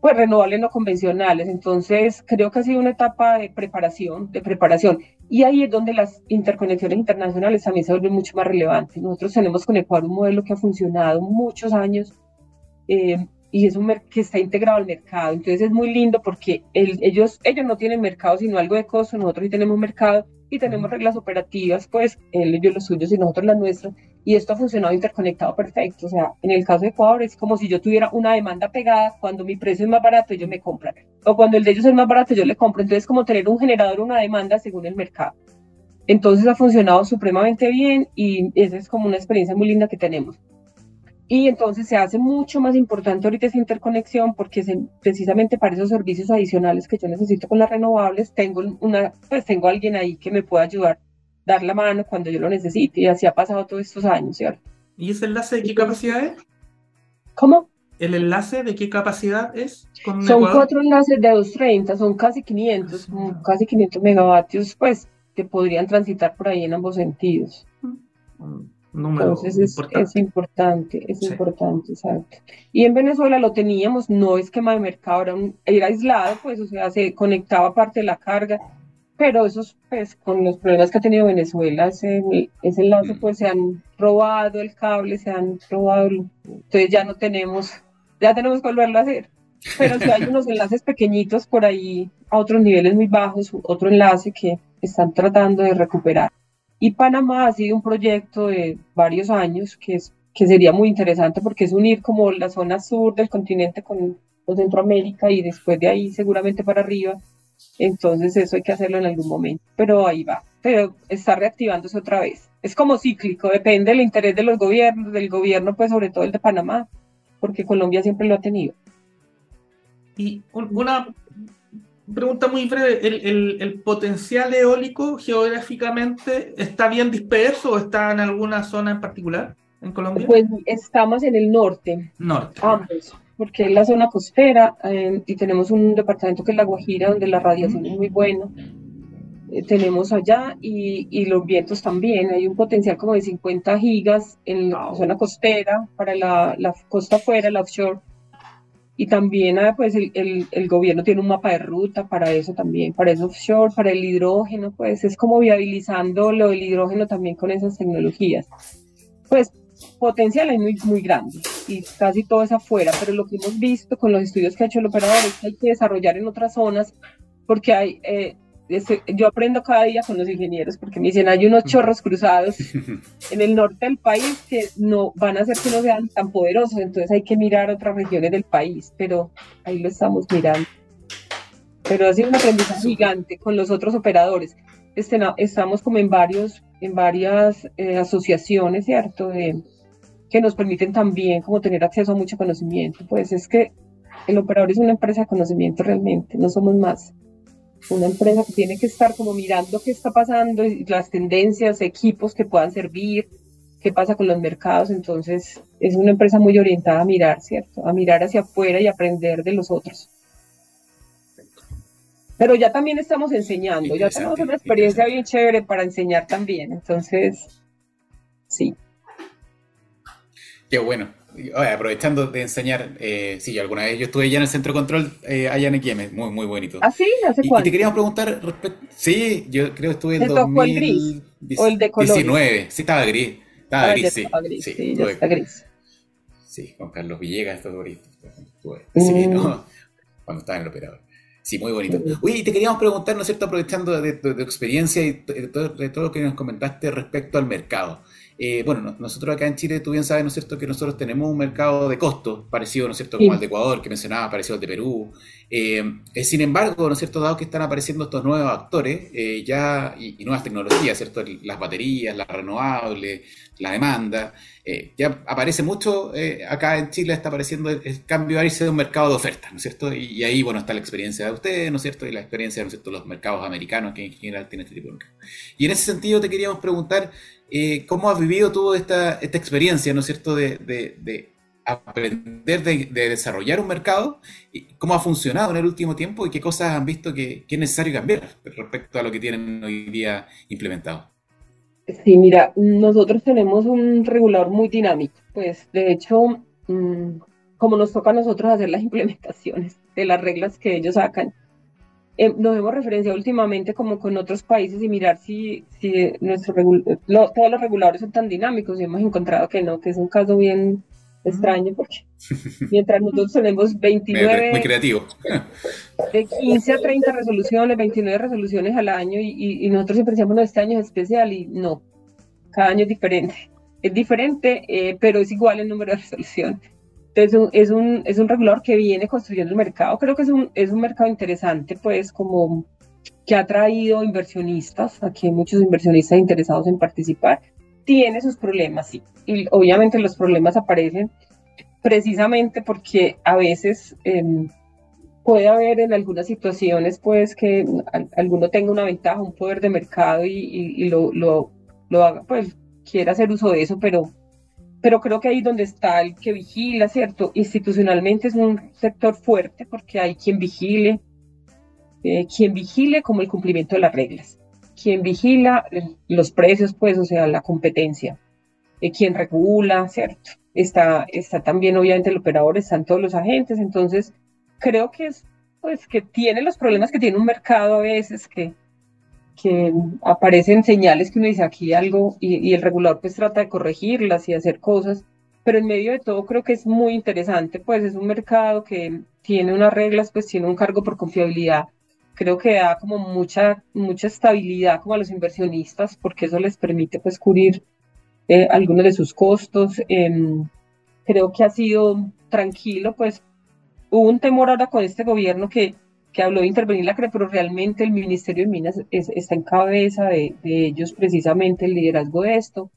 C: Pues renovables no convencionales. Entonces, creo que ha sido una etapa de preparación, de preparación. Y ahí es donde las interconexiones internacionales también se vuelven mucho más relevantes. Nosotros tenemos con Ecuador un modelo que ha funcionado muchos años eh, y es un que está integrado al mercado. Entonces es muy lindo porque ellos, ellos no tienen mercado sino algo de costo, nosotros sí tenemos mercado y tenemos reglas operativas, pues ellos los suyos y nosotros las nuestras, y esto ha funcionado interconectado perfecto. O sea, en el caso de Ecuador es como si yo tuviera una demanda pegada, cuando mi precio es más barato, ellos me compran, o cuando el de ellos es más barato, yo le compro. Entonces, es como tener un generador, una demanda según el mercado. Entonces, ha funcionado supremamente bien y esa es como una experiencia muy linda que tenemos. Y entonces se hace mucho más importante ahorita esa interconexión porque precisamente para esos servicios adicionales que yo necesito con las renovables, tengo, una, pues tengo alguien ahí que me pueda ayudar, dar la mano cuando yo lo necesite. Y así ha pasado todos estos años, ¿cierto?
A: ¿Y ese enlace de qué capacidad es?
C: ¿Cómo?
A: ¿El enlace de qué capacidad es?
C: son cuatro enlaces de 230, son casi 500, casi 500 megavatios, pues, que podrían transitar por ahí en ambos sentidos. Mm. Entonces es importante. es importante, es importante, exacto. Y en Venezuela lo teníamos, no esquema de mercado, era, era aislado, pues, o sea, se conectaba parte de la carga, pero esos, pues, con los problemas que ha tenido Venezuela, ese, ese enlace, mm. pues, se han robado el cable, se han robado, entonces ya no tenemos, ya tenemos que volverlo a hacer. Pero si hay unos enlaces pequeñitos por ahí a otros niveles muy bajos, otro enlace que están tratando de recuperar. Y Panamá ha sido un proyecto de varios años que, es, que sería muy interesante porque es unir como la zona sur del continente con Centroamérica y después de ahí seguramente para arriba. Entonces eso hay que hacerlo en algún momento, pero ahí va. Pero está reactivándose otra vez. Es como cíclico, depende del interés de los gobiernos, del gobierno pues sobre todo el de Panamá, porque Colombia siempre lo ha tenido.
A: Y una pregunta muy breve, ¿El, potencial eólico geográficamente está bien disperso o está en alguna zona en particular en Colombia?
C: Pues estamos en el norte.
A: Norte.
C: Ambos, porque es la zona costera eh, y tenemos un departamento que es La Guajira donde la radiación es muy buena. Eh, tenemos allá y, los vientos también. Hay un potencial como de 50 gigas en la zona costera para la, la costa afuera, la offshore y también ah, pues el, el, gobierno tiene un mapa de ruta para eso también, para eso offshore, para el hidrógeno, pues es como viabilizando lo del hidrógeno también con esas tecnologías. Pues potencial hay muy, muy grande y casi todo es afuera, pero lo que hemos visto con los estudios que ha hecho el operador es que hay que desarrollar en otras zonas porque hay, eh, yo aprendo cada día con los ingenieros porque me dicen hay unos chorros cruzados en el norte del país que no van a hacer que no sean tan poderosos, entonces hay que mirar otras regiones del país, pero ahí lo estamos mirando. Pero ha sido un aprendizaje gigante con los otros operadores. Este, estamos como en varios, en varias eh, asociaciones, ¿cierto? que nos permiten también como tener acceso a mucho conocimiento. Pues es que el operador es una empresa de conocimiento realmente, no somos más una empresa que tiene que estar como mirando qué está pasando, las tendencias, equipos que puedan servir, qué pasa con los mercados. Entonces, es una empresa muy orientada a mirar, ¿cierto? A mirar hacia afuera y aprender de los otros. Pero ya también estamos enseñando, ya tenemos una experiencia bien chévere para enseñar también. Entonces, sí.
B: Qué bueno aprovechando de enseñar, eh, sí, alguna vez yo estuve ya en el centro de control eh, allá en Equiemes, muy, muy bonito.
C: ¿Ah, sí? ¿Hace
B: y, te queríamos preguntar, sí, yo creo que estuve en 2019, sí, estaba gris, estaba ah, gris, sí, sí, está gris. Sí, con Carlos Villegas, todo bonito. Sí, ¿no? Mm. Cuando estaba en el operador. Sí, muy bonito. Uy, te queríamos preguntar, ¿no es cierto?, aprovechando de tu experiencia y de todo, de todo, lo que nos comentaste respecto al mercado. Eh, bueno, nosotros acá en Chile, tú bien sabes, ¿no es cierto?, que nosotros tenemos un mercado de costos parecido, ¿no es cierto?, como el de Ecuador, que mencionaba, parecido al de Perú. Eh, eh, sin embargo, ¿no es cierto?, dado que están apareciendo estos nuevos actores ya y, nuevas tecnologías, ¿cierto?, las baterías, las renovables, la demanda, ya aparece mucho, acá en Chile está apareciendo el, cambio a de un mercado de ofertas, ¿no es cierto?, y, ahí, bueno, está la experiencia de ustedes, ¿no es cierto?, y la experiencia, ¿no de los mercados americanos que en general tienen este tipo de mercados. Y en ese sentido te queríamos preguntar, eh, ¿cómo has vivido tú esta, esta experiencia, ¿no es cierto?, de, aprender de, desarrollar un mercado, y cómo ha funcionado en el último tiempo y qué cosas han visto que, es necesario cambiar respecto a lo que tienen hoy día implementado.
C: Sí, mira, nosotros tenemos un regulador muy dinámico, pues de hecho, mm, como nos toca a nosotros hacer las implementaciones de las reglas que ellos sacan, eh, nos hemos referenciado últimamente como con otros países y mirar si, si nuestro todos los reguladores son tan dinámicos y hemos encontrado que no, que es un caso bien extraño porque mientras nosotros tenemos 29...
B: Muy creativo.
C: De 15 a 30 resoluciones, 29 resoluciones al año y, nosotros siempre decíamos, no, este año es especial y no, cada año es diferente. Es diferente, eh, pero es igual el número de resoluciones. Entonces es un, es un regulador que viene construyendo el mercado. Creo que es un, es un mercado interesante, pues como que ha traído inversionistas, aquí hay muchos inversionistas interesados en participar. Tiene sus problemas, sí. Y obviamente los problemas aparecen precisamente porque a veces em, puede haber en algunas situaciones pues que alguno tenga una ventaja, un poder de mercado y, lo, lo, lo haga, pues quiera hacer uso de eso, pero pero creo que ahí donde está el que vigila, ¿cierto? Institucionalmente es un sector fuerte porque hay quien vigile, eh, quien vigile como el cumplimiento de las reglas, quien vigila los precios, pues, o sea, la competencia, eh, quien regula, ¿cierto? Está, está también obviamente el operador, están todos los agentes, entonces creo que es, pues, que tiene los problemas que tiene un mercado a veces, que, que aparecen señales que uno dice aquí algo y, el regulador pues trata de corregirlas y hacer cosas, pero en medio de todo creo que es muy interesante, pues es un mercado que tiene unas reglas, pues tiene un cargo por confiabilidad, creo que da como mucha, mucha estabilidad como a los inversionistas porque eso les permite pues cubrir eh, algunos de sus costos. Em, creo que ha sido tranquilo, pues hubo un temor ahora con este gobierno que que habló de intervenir la CRE, pero realmente el Ministerio de Minas está en cabeza de, ellos precisamente el liderazgo de esto,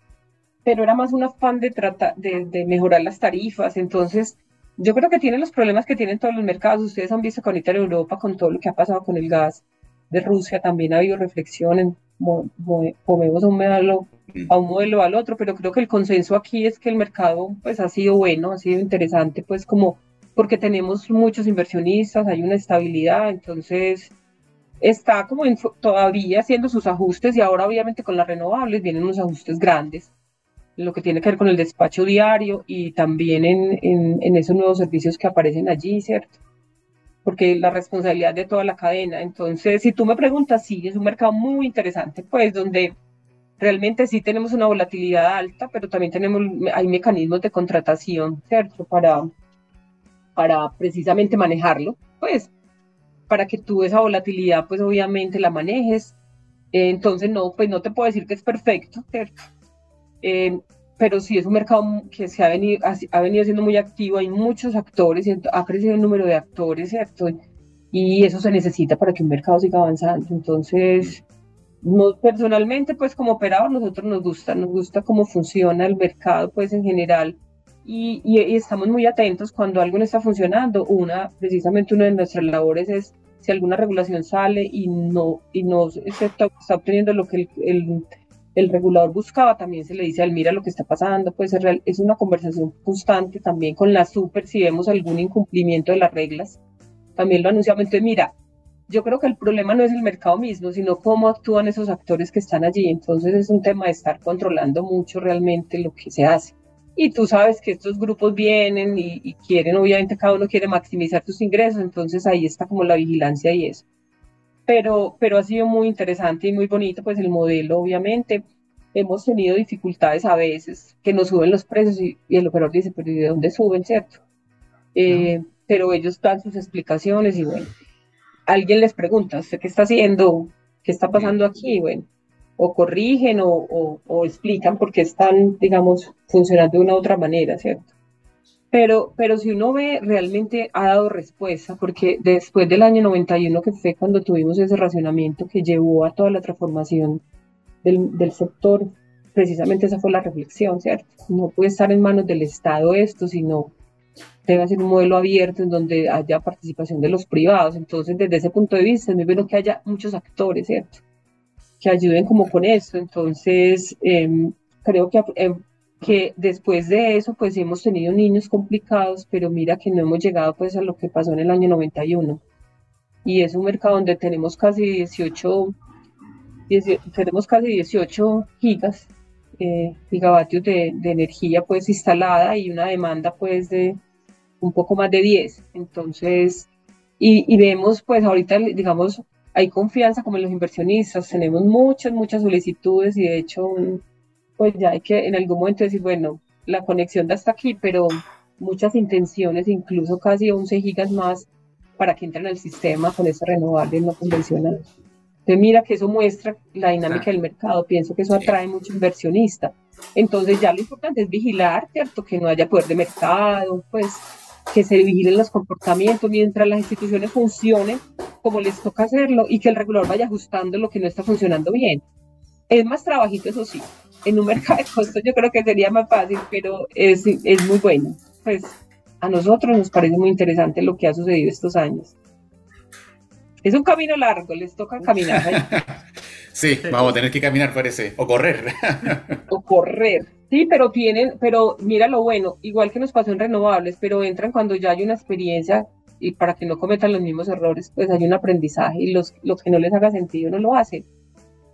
C: pero era más un afán de, trata, de, mejorar las tarifas, entonces yo creo que tienen los problemas que tienen todos los mercados, ustedes han visto con en Europa, con todo lo que ha pasado con el gas de Rusia, también ha habido reflexiones, movemos un modelo a un modelo al otro, pero creo que el consenso aquí es que el mercado pues ha sido bueno, ha sido interesante, pues como porque tenemos muchos inversionistas, hay una estabilidad, entonces está como todavía haciendo sus ajustes y ahora obviamente con las renovables vienen unos ajustes grandes, lo que tiene que ver con el despacho diario y también en, en, esos nuevos servicios que aparecen allí, ¿cierto? Porque la responsabilidad de toda la cadena. Entonces, si tú me preguntas, sí, es un mercado muy interesante, pues donde realmente sí tenemos una volatilidad alta, pero también tenemos, hay mecanismos de contratación, ¿cierto? Para, para precisamente manejarlo, pues para que tú esa volatilidad pues obviamente la manejes. Entonces no, pues no te puedo decir que es perfecto, ¿cierto? Eh, pero sí es un mercado que se ha venido, ha, venido siendo muy activo, hay muchos actores, ha crecido el número de actores, ¿cierto? Y eso se necesita para que un mercado siga avanzando. Entonces, no, personalmente, pues como operador, nosotros nos gusta, nos gusta cómo funciona el mercado, pues en general, y, estamos muy atentos cuando algo no está funcionando. Una, precisamente una de nuestras labores es si alguna regulación sale y no, y no se está, obteniendo lo que el, el, regulador buscaba, también se le dice al mira lo que está pasando, pues es, es una conversación constante también con la super si vemos algún incumplimiento de las reglas, también lo anunciamos. Entonces, mira, yo creo que el problema no es el mercado mismo, sino cómo actúan esos actores que están allí. Entonces es un tema de estar controlando mucho realmente lo que se hace y tú sabes que estos grupos vienen y, quieren, obviamente cada uno quiere maximizar sus ingresos, entonces ahí está como la vigilancia y eso. Pero, pero ha sido muy interesante y muy bonito, pues el modelo, obviamente. Hemos tenido dificultades a veces que nos suben los precios y, el operador dice, pero ¿y de dónde suben, cierto? Eh, pero ellos dan sus explicaciones y bueno, alguien les pregunta, ¿usted qué está haciendo? ¿Qué está pasando aquí? Bueno, o corrigen o, o, explican por qué están, digamos, funcionando de una u otra manera, ¿cierto? Pero, pero si uno ve, realmente ha dado respuesta, porque después del año 91, que fue cuando tuvimos ese racionamiento que llevó a toda la transformación del, del sector, precisamente esa fue la reflexión, ¿cierto? No puede estar en manos del Estado esto, sino debe ser un modelo abierto en donde haya participación de los privados. Entonces, desde ese punto de vista, es muy bueno que haya muchos actores, ¿cierto? que ayuden como con esto. Entonces, em, creo que, em, que después de eso, pues hemos tenido niños complicados, pero mira que no hemos llegado pues a lo que pasó en el año 91. Y es un mercado donde tenemos casi 18, tenemos casi 18 gigas, eh, gigavatios de, de, energía pues instalada y una demanda pues de, un poco más de 10. Entonces, y, y vemos pues ahorita, digamos, hay confianza como en los inversionistas, tenemos muchas, muchas solicitudes y de hecho, pues ya hay que en algún momento decir, bueno, la conexión da hasta aquí, pero muchas intenciones, incluso casi 11 gigas más para que entren al sistema con ese renovable no convencional. Entonces mira que eso muestra la dinámica del mercado, pienso que eso atrae mucho inversionista. Entonces ya lo importante es vigilar, ¿cierto? Que no haya poder de mercado, pues que se vigilen los comportamientos mientras las instituciones funcionen como les toca hacerlo y que el regulador vaya ajustando lo que no está funcionando bien. Es más trabajito, eso sí. En un mercado de costos yo creo que sería más fácil, pero es, es muy bueno. Pues a nosotros nos parece muy interesante lo que ha sucedido estos años. Es un camino largo, les toca caminar.
B: sí, vamos a tener que caminar, parece, o correr.
C: o correr. Sí, pero tienen, pero mira lo bueno, igual que nos pasó en renovables, pero entran cuando ya hay una experiencia y para que no cometan los mismos errores, pues hay un aprendizaje y los, los que no les haga sentido no lo hacen.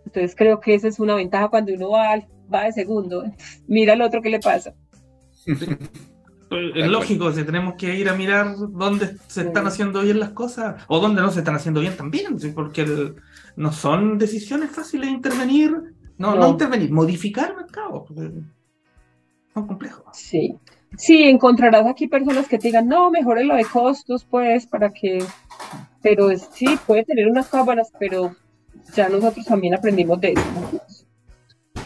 C: Entonces creo que esa es una ventaja cuando uno va, va de segundo. Mira al otro que le pasa.
A: Es lógico, si tenemos que ir a mirar dónde se están haciendo bien las cosas o dónde no se están haciendo bien también, porque no son decisiones fáciles de intervenir, no, no, intervenir, modificar mercado. Son complejos.
C: Sí. Sí, encontrarás aquí personas que te digan, no, mejore lo de costos, pues, para que. Pero sí, puede tener unas cámaras, pero ya nosotros también aprendimos de eso.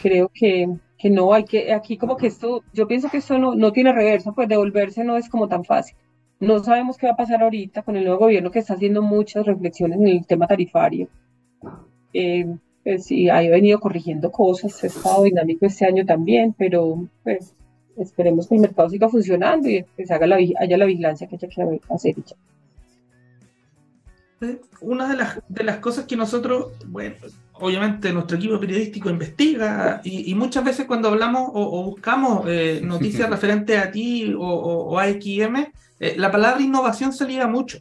C: Creo que que no hay que, aquí como que esto, yo pienso que esto no, no tiene reversa, pues devolverse no es como tan fácil. No sabemos qué va a pasar ahorita con el nuevo gobierno que está haciendo muchas reflexiones en el tema tarifario. Eh, pues sí, ha venido corrigiendo cosas, ha estado dinámico este año también, pero pues esperemos que el mercado siga funcionando y que se haga la, haya la vigilancia que haya que hacer.
A: Una de las, de las cosas que nosotros, bueno, obviamente nuestro equipo periodístico investiga y, muchas veces cuando hablamos o, buscamos eh, noticias referentes a ti o, a XM, eh, la palabra innovación se liga mucho.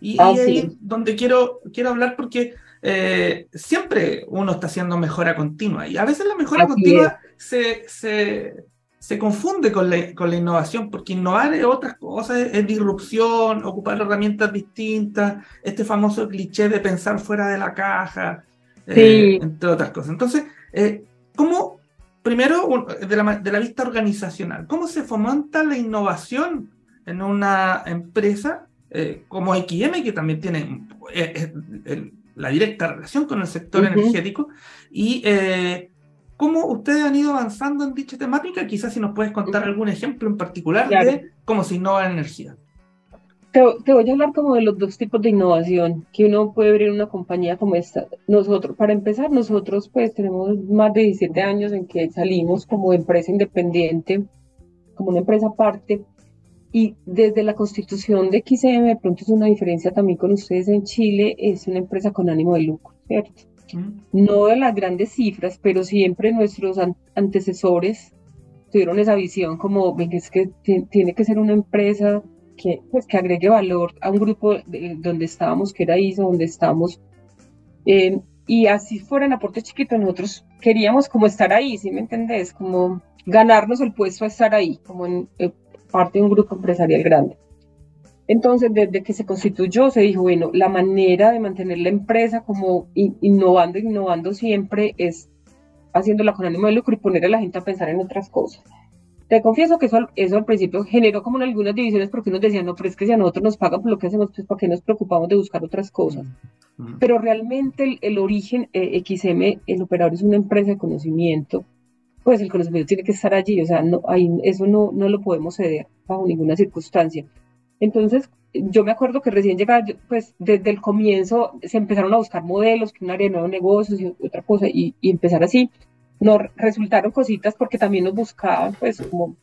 A: Y, ah, ahí es donde quiero, quiero hablar porque eh, siempre uno está haciendo mejora continua y a veces la mejora continua se, se, se, confunde con la, con la, innovación porque innovar es otras cosas, es, es disrupción, ocupar herramientas distintas, este famoso cliché de pensar fuera de la caja. Eh, entre otras cosas. Entonces, eh, ¿cómo, primero, de la, de la, vista organizacional, cómo se fomenta la innovación en una empresa eh, como XM, que también tiene la directa relación con el sector energético, y cómo ustedes han ido avanzando en dicha temática? Quizás si nos puedes contar algún ejemplo en particular de cómo se innova en energía.
C: Te, voy a hablar como de los dos tipos de innovación que uno puede ver en una compañía como esta. Nosotros, para empezar, nosotros pues tenemos más de 17 años en que salimos como empresa independiente, como una empresa aparte, y desde la constitución de XM, de pronto es una diferencia también con ustedes en Chile, es una empresa con ánimo de lucro, ¿cierto? No de las grandes cifras, pero siempre nuestros antecesores tuvieron esa visión como, ven, es que tiene que ser una empresa que, pues, que agregue valor a un grupo donde estábamos, que era ISO, donde estamos. Eh, y así fuera en aporte chiquito, nosotros queríamos como estar ahí, ¿sí me entendés? Como ganarnos el puesto a estar ahí, como eh, parte de un grupo empresarial grande. Entonces, desde que se constituyó, se dijo, bueno, la manera de mantener la empresa como innovando, innovando siempre es haciéndola con ánimo de lucro y poner a la gente a pensar en otras cosas. Te confieso que eso, eso al principio generó como algunas divisiones porque nos decían, no, pero es que si a nosotros nos pagan por lo que hacemos, pues ¿para qué nos preocupamos de buscar otras cosas? Pero realmente el, origen eh, XM, el operador es una empresa de conocimiento, pues el conocimiento tiene que estar allí, o sea, no, hay, eso no, no lo podemos ceder bajo ninguna circunstancia. Entonces, yo me acuerdo que recién llegaba, pues desde el comienzo se empezaron a buscar modelos, que un área de nuevos negocios y otra cosa, y, y empezar así nos resultaron cositas porque también nos buscaban, pues, como,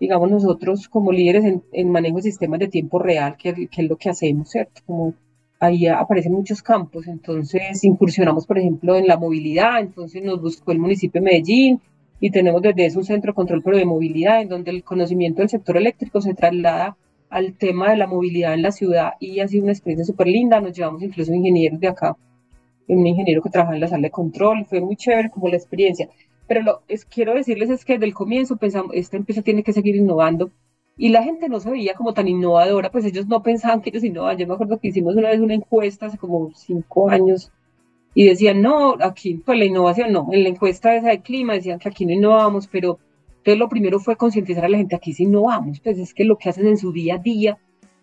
C: digamos, nosotros como líderes en, manejo de sistemas de tiempo real, que, es lo que hacemos, ¿cierto? Como ahí aparecen muchos campos, entonces incursionamos, por ejemplo, en la movilidad, entonces nos buscó el municipio de Medellín y tenemos desde eso un centro de control pero de movilidad, en donde el conocimiento del sector eléctrico se traslada al tema de la movilidad en la ciudad y ha sido una experiencia súper linda, nos llevamos incluso ingenieros de acá un ingeniero que trabaja en la sala de control, fue muy chévere como la experiencia. Pero lo es, quiero decirles es que desde el comienzo pensamos, esta empresa tiene que seguir innovando y la gente no se veía como tan innovadora, pues ellos no pensaban que ellos innovaban. Yo me acuerdo que hicimos una vez una encuesta hace como cinco años y decían, no, aquí pues la innovación no, en la encuesta esa de clima decían que aquí no innovamos, pero entonces lo primero fue concientizar a la gente, aquí sí innovamos, pues es que lo que hacen en su día a día,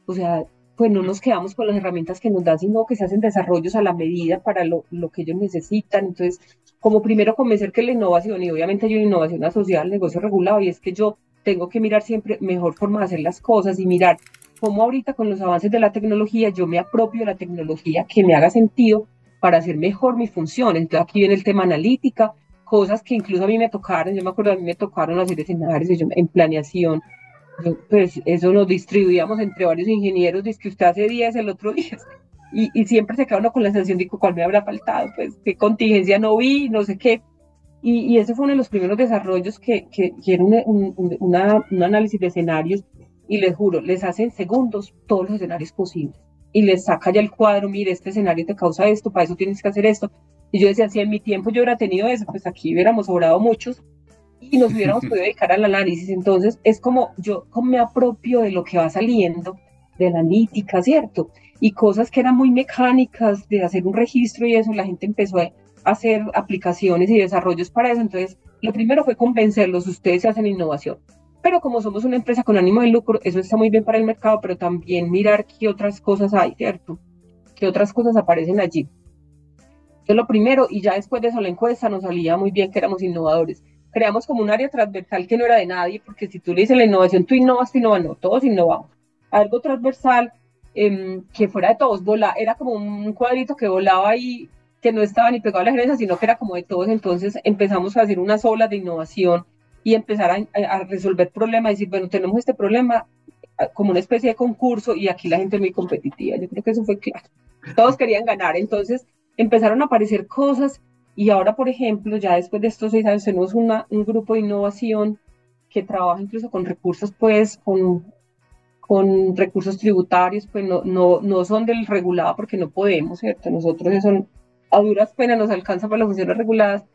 C: o sea, pues no nos quedamos con las herramientas que nos dan, sino que se hacen desarrollos a la medida para lo, lo que ellos necesitan. Entonces, como primero convencer que la innovación, y obviamente hay una innovación asociada al negocio regulado, y es que yo tengo que mirar siempre mejor forma de hacer las cosas y mirar cómo ahorita con los avances de la tecnología yo me apropio de la tecnología que me haga sentido para hacer mejor mi función. Entonces aquí viene el tema analítica, cosas que incluso a mí me tocaron, yo me acuerdo a mí me tocaron hacer escenarios en planeación, pues eso nos distribuíamos entre varios ingenieros, dice que usted hace 10, el otro 10, y, y, siempre se queda uno con la sensación de cuál me habrá faltado, pues qué contingencia no vi, no sé qué. Y, y ese fue uno de los primeros desarrollos que, que, que un, una, un análisis de escenarios, y les juro, les hacen segundos todos los escenarios posibles. Y les saca ya el cuadro, mire, este escenario te causa esto, para eso tienes que hacer esto. Y yo decía, si en mi tiempo yo hubiera tenido eso, pues aquí hubiéramos sobrado muchos, y nos hubiéramos podido dedicar al análisis. Entonces, es como yo como me apropio de lo que va saliendo de la analítica, ¿cierto? Y cosas que eran muy mecánicas de hacer un registro y eso, la gente empezó a hacer aplicaciones y desarrollos para eso. Entonces, lo primero fue convencerlos, ustedes hacen innovación. Pero como somos una empresa con ánimo de lucro, eso está muy bien para el mercado, pero también mirar qué otras cosas hay, ¿cierto? ¿Qué otras cosas aparecen allí? Eso es lo primero, y ya después de eso la encuesta nos salía muy bien que éramos innovadores creamos como un área transversal que no era de nadie, porque si tú le dices la innovación, tú innovas, tú innovas, no, todos innovamos. Algo transversal em, que fuera de todos, vola, era como un cuadrito que volaba ahí, que no estaba ni pegado a la gerencia, sino que era como de todos. Entonces empezamos a hacer unas olas de innovación y empezar a, resolver problemas, decir, bueno, tenemos este problema como una especie de concurso y aquí la gente es muy competitiva. Yo creo que eso fue claro. Todos querían ganar. Entonces empezaron a aparecer cosas y ahora, por ejemplo, ya después de estos seis años, tenemos una, un grupo de innovación que trabaja incluso con recursos, pues, con, con recursos tributarios, pues no, no, no son del regulado porque no podemos, ¿cierto? Nosotros eso a duras penas nos alcanza para las funciones reguladas.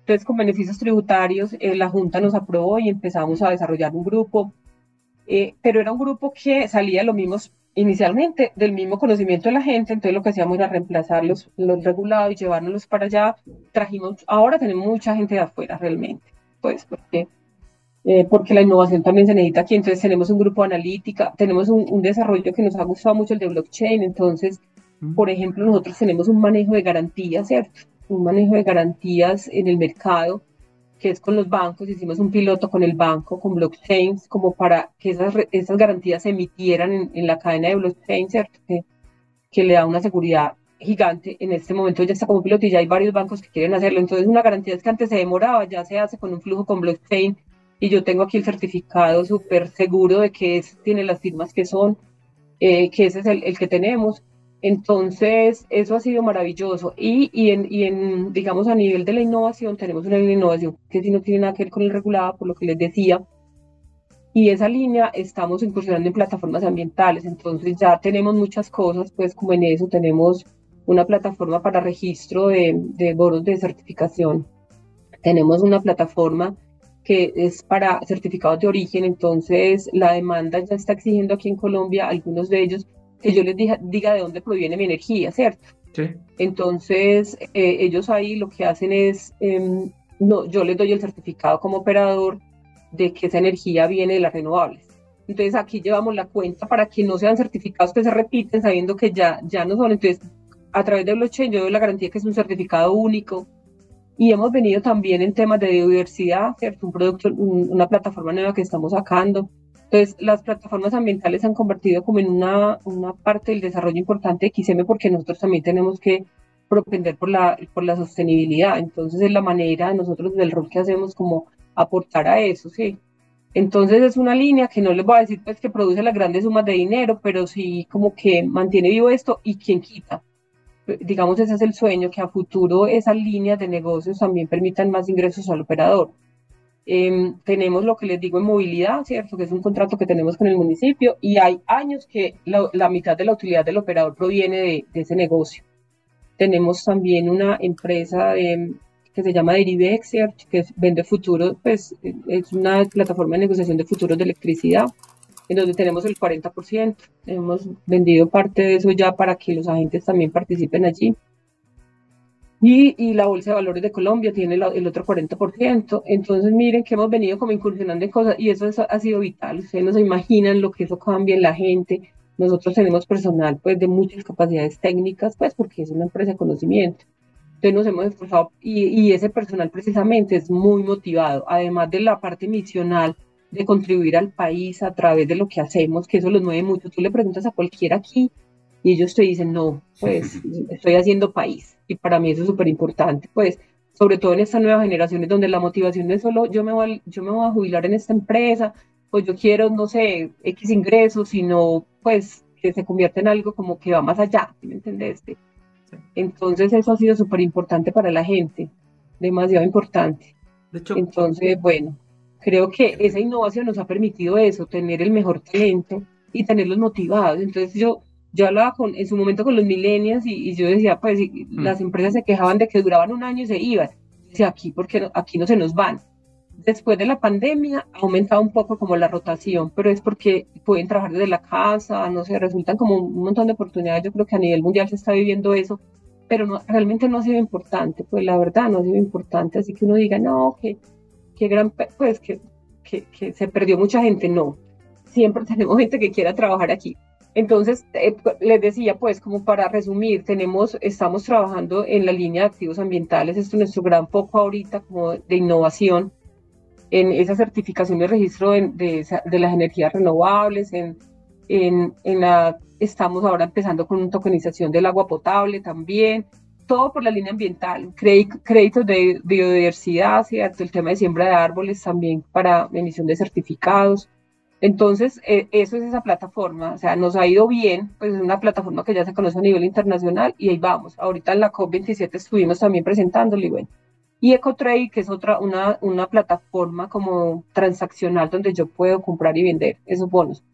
C: Entonces, con beneficios tributarios, eh, la Junta nos aprobó y empezamos a desarrollar un grupo, eh, pero era un grupo que salía de los mismos inicialmente del mismo conocimiento de la gente, entonces lo que hacíamos era reemplazar los, regulados y llevárnoslos para allá. Trajimos, ahora tenemos mucha gente de afuera realmente, pues porque, eh, porque la innovación también se necesita aquí, entonces tenemos un grupo de analítica, tenemos un, desarrollo que nos ha gustado mucho, el de blockchain, entonces, por ejemplo, nosotros tenemos un manejo de garantías, ¿cierto? Un manejo de garantías en el mercado que es con los bancos, hicimos un piloto con el banco, con blockchains, como para que esas, esas garantías se emitieran en, la cadena de blockchain, ¿cierto? Que, que, le da una seguridad gigante. En este momento ya está como piloto y ya hay varios bancos que quieren hacerlo. Entonces, una garantía es que antes se demoraba, ya se hace con un flujo con blockchain y yo tengo aquí el certificado súper seguro de que tiene las firmas que son, eh, que ese es el, el que tenemos. Entonces, eso ha sido maravilloso. Y, y, en, y, en, digamos, a nivel de la innovación, tenemos una innovación que sí no tiene nada que ver con el regulado, por lo que les decía. Y esa línea estamos incursionando en plataformas ambientales. Entonces, ya tenemos muchas cosas, pues, como en eso, tenemos una plataforma para registro de, de bonos de certificación. Tenemos una plataforma que es para certificados de origen. Entonces, la demanda ya está exigiendo aquí en Colombia, algunos de ellos, que yo les diga, diga de dónde proviene mi energía, ¿cierto? Sí. Entonces, eh, ellos ahí lo que hacen es, em, no, yo les doy el certificado como operador de que esa energía viene de las renovables. Entonces, aquí llevamos la cuenta para que no sean certificados que se repiten sabiendo que ya, ya no son. Entonces, a través de blockchain yo doy la garantía que es un certificado único. Y hemos venido también en temas de biodiversidad, ¿cierto? Un producto, una plataforma nueva que estamos sacando entonces, las plataformas ambientales se han convertido como en una, una parte del desarrollo importante de XM porque nosotros también tenemos que propender por la, por la sostenibilidad. Entonces, es la manera nosotros del rol que hacemos como aportar a eso, ¿sí? Entonces, es una línea que no les voy a decir pues que produce las grandes sumas de dinero, pero sí como que mantiene vivo esto y quien quita. Digamos, ese es el sueño, que a futuro esas líneas de negocios también permitan más ingresos al operador. Em, tenemos lo que les digo en movilidad, ¿cierto? Que es un contrato que tenemos con el municipio y hay años que la, mitad de la utilidad del operador proviene de, ese negocio. Tenemos también una empresa que se llama Derivex, ¿cierto? Que vende futuros, pues es una plataforma de negociación de futuros de electricidad. en donde tenemos el 40%. Hemos vendido parte de eso ya para que los agentes también participen allí. Y, y la Bolsa de Valores de Colombia tiene el otro 40%. Entonces, miren que hemos venido como incursionando en cosas y eso, ha sido vital. Ustedes no se imaginan lo que eso cambia en la gente. Nosotros tenemos personal pues de muchas capacidades técnicas, pues porque es una empresa de conocimiento. Entonces nos hemos esforzado y, y ese personal precisamente es muy motivado, además de la parte misional de contribuir al país a través de lo que hacemos, que eso los mueve mucho. Tú le preguntas a cualquiera aquí y ellos te dicen, no, pues estoy haciendo país. Y para mí eso es súper importante, pues sobre todo en estas nuevas generaciones donde la motivación no es solo yo me, voy, yo me voy a jubilar en esta empresa, pues yo quiero, no sé, X ingresos, sino pues que se convierta en algo como que va más allá, ¿me entendiste? Entonces eso ha sido súper importante para la gente, demasiado importante. De hecho, Entonces, bueno, creo que esa innovación nos ha permitido eso, tener el mejor talento y tenerlos motivados. Entonces yo, yo hablaba con, en su momento con los millennials y, yo decía, pues mm. las empresas se quejaban de que duraban un año y se iban. Decía, aquí, porque aquí no se nos van. Después de la pandemia ha aumentado un poco como la rotación, pero es porque pueden trabajar desde la casa, no sé, resultan como un montón de oportunidades. Yo creo que a nivel mundial se está viviendo eso, pero no, realmente no ha sido importante, pues la verdad no ha sido importante. Así que uno diga, no, que qué gran, pues que, que, que, se perdió mucha gente, no. Siempre tenemos gente que quiera trabajar aquí. Entonces, eh, les decía, pues, como para resumir, tenemos, estamos trabajando en la línea de activos ambientales, esto es nuestro gran foco ahorita como de innovación, en esa certificación de registro de, de, de las energías renovables, en, en, en la, estamos ahora empezando con una tokenización del agua potable también, todo por la línea ambiental, créditos de biodiversidad, ¿cierto? el tema de siembra de árboles también para emisión de certificados. Entonces, eh, eso es esa plataforma, o sea, nos ha ido bien, pues es una plataforma que ya se conoce a nivel internacional y ahí vamos. Ahorita en la COP27 estuvimos también presentándolo y bueno. Y EcoTrade, que es otra, una, una plataforma como transaccional donde yo puedo comprar y vender esos bonos.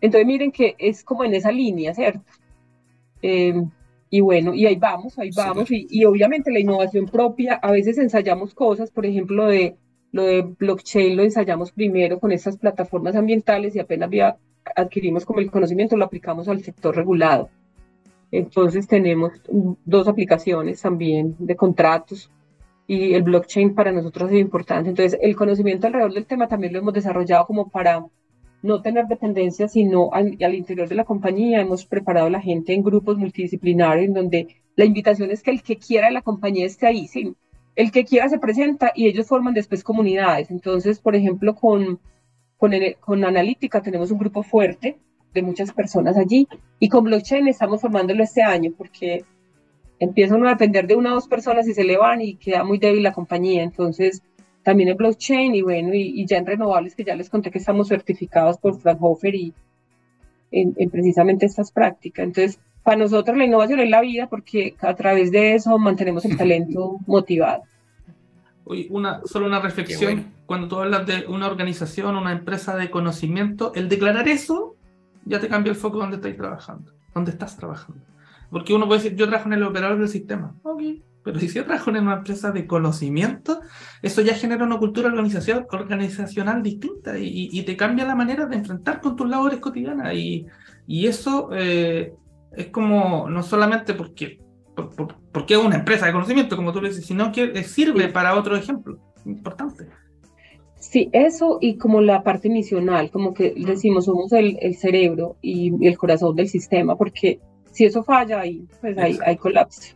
C: Entonces, miren que es como en esa línea, ¿cierto? Eh, y bueno, y ahí vamos, ahí vamos, y, y, obviamente la innovación propia, a veces ensayamos cosas, por ejemplo, de, lo de blockchain lo ensayamos primero con estas plataformas ambientales y apenas adquirimos como el conocimiento, lo aplicamos al sector regulado. Entonces tenemos dos aplicaciones también de contratos y el blockchain para nosotros es importante. Entonces el conocimiento alrededor del tema también lo hemos desarrollado como para no tener dependencia, sino al, interior de la compañía hemos preparado a la gente en grupos multidisciplinarios en donde la invitación es que el que quiera de la compañía esté ahí, ¿sí? El que quiera se presenta y ellos forman después comunidades. Entonces, por ejemplo, con, con, analítica tenemos un grupo fuerte de muchas personas allí y con blockchain estamos formándolo este año porque empiezan a depender de una o dos personas y se le van y queda muy débil la compañía. Entonces, también en blockchain y bueno, y, ya en renovables, que ya les conté que estamos certificados por Fraunhofer y en, precisamente estas prácticas. Entonces, para nosotros la innovación es la vida porque a través de eso mantenemos el talento motivado.
A: una, solo una reflexión, cuando tú hablas de una organización, una empresa de conocimiento, el declarar eso ya te cambia el foco donde estás trabajando, donde estás trabajando. Porque uno puede decir, yo trabajo en el operador del sistema. Ok, pero si se trabaja en una empresa de conocimiento, eso ya genera una cultura organización, organizacional distinta y, te cambia la manera de enfrentar con tus labores cotidianas. Y, y eso eh, es como, no solamente porque, porque es una empresa de conocimiento, como tú le dices, sino que sirve para otro ejemplo importante.
C: Sí, eso y como la parte misional, como que decimos, somos el, el cerebro y, el corazón del sistema, porque si eso falla, ahí, pues hay, hay colapso.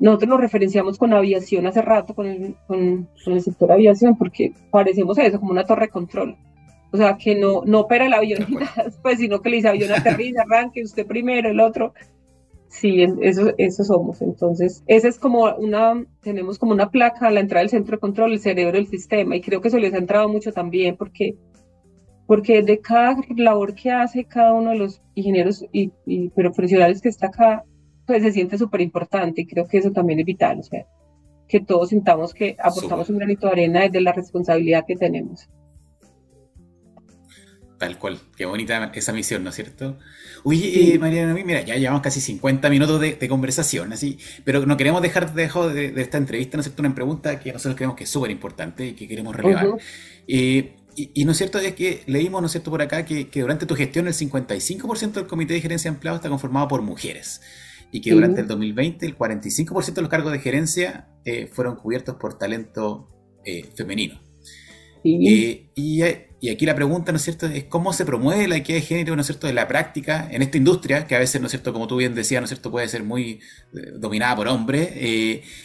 C: Nosotros nos referenciamos con aviación hace rato, con el, con, el sector aviación, porque parecemos eso, como una torre de control. O sea, que no, no opera el avión pues, sino que le dice avión aterriza, arranque, usted primero, el otro. Sí, eso, eso somos. Entonces, esa es como una, tenemos como una placa a la entrada del centro de control, el cerebro del sistema, y creo que eso les ha entrado mucho también, porque, porque de cada labor que hace cada uno de los ingenieros y, y profesionales que está acá, pues se siente súper importante y creo que eso también es vital, o sea, que todos sintamos que aportamos un granito de arena desde la responsabilidad que tenemos.
B: Tal cual, qué bonita esa misión, ¿no es cierto? Oye, eh, Mariana, mira, ya llevamos casi 50 minutos de, conversación, así, pero no queremos dejar de, de, esta entrevista, ¿no es cierto? Una pregunta que nosotros creemos que es súper importante y que queremos relevar. Eh, y, no es cierto, es que leímos, ¿no es cierto?, por acá que, durante tu gestión el 55% del comité de gerencia de empleados está conformado por mujeres y que durante el 2020 el 45% de los cargos de gerencia eh, fueron cubiertos por talento eh, femenino. Eh, y, aquí la pregunta, ¿no es cierto?, es cómo se promueve la equidad de género, ¿no es cierto?, de la práctica en esta industria, que a veces, ¿no es cierto?, como tú bien decías, ¿no es cierto?, puede ser muy dominada por hombres.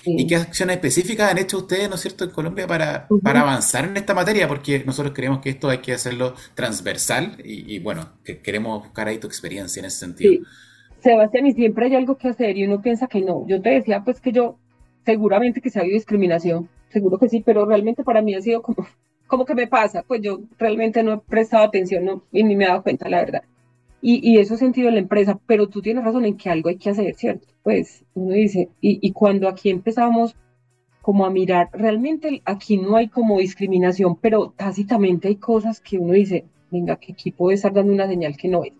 B: ¿Y qué acciones específicas han hecho ustedes, ¿no es cierto?, en Colombia para, para avanzar en esta materia? Porque nosotros creemos que esto hay que hacerlo transversal y, bueno, que queremos buscar ahí tu experiencia en ese sentido.
C: Sebastián, y siempre hay algo que hacer y uno piensa que no. Yo te decía pues que yo, seguramente que se ha habido discriminación, seguro que sí, pero realmente para mí ha sido como, como que me pasa, pues yo realmente no he prestado atención no, y ni me he dado cuenta, la verdad. Y, y eso sentido en la empresa, pero tú tienes razón en que algo hay que hacer, ¿cierto? Pues uno dice, y, y cuando aquí empezamos como a mirar, realmente aquí no hay como discriminación, pero tácitamente hay cosas que uno dice, venga, que aquí puede estar dando una señal que no es.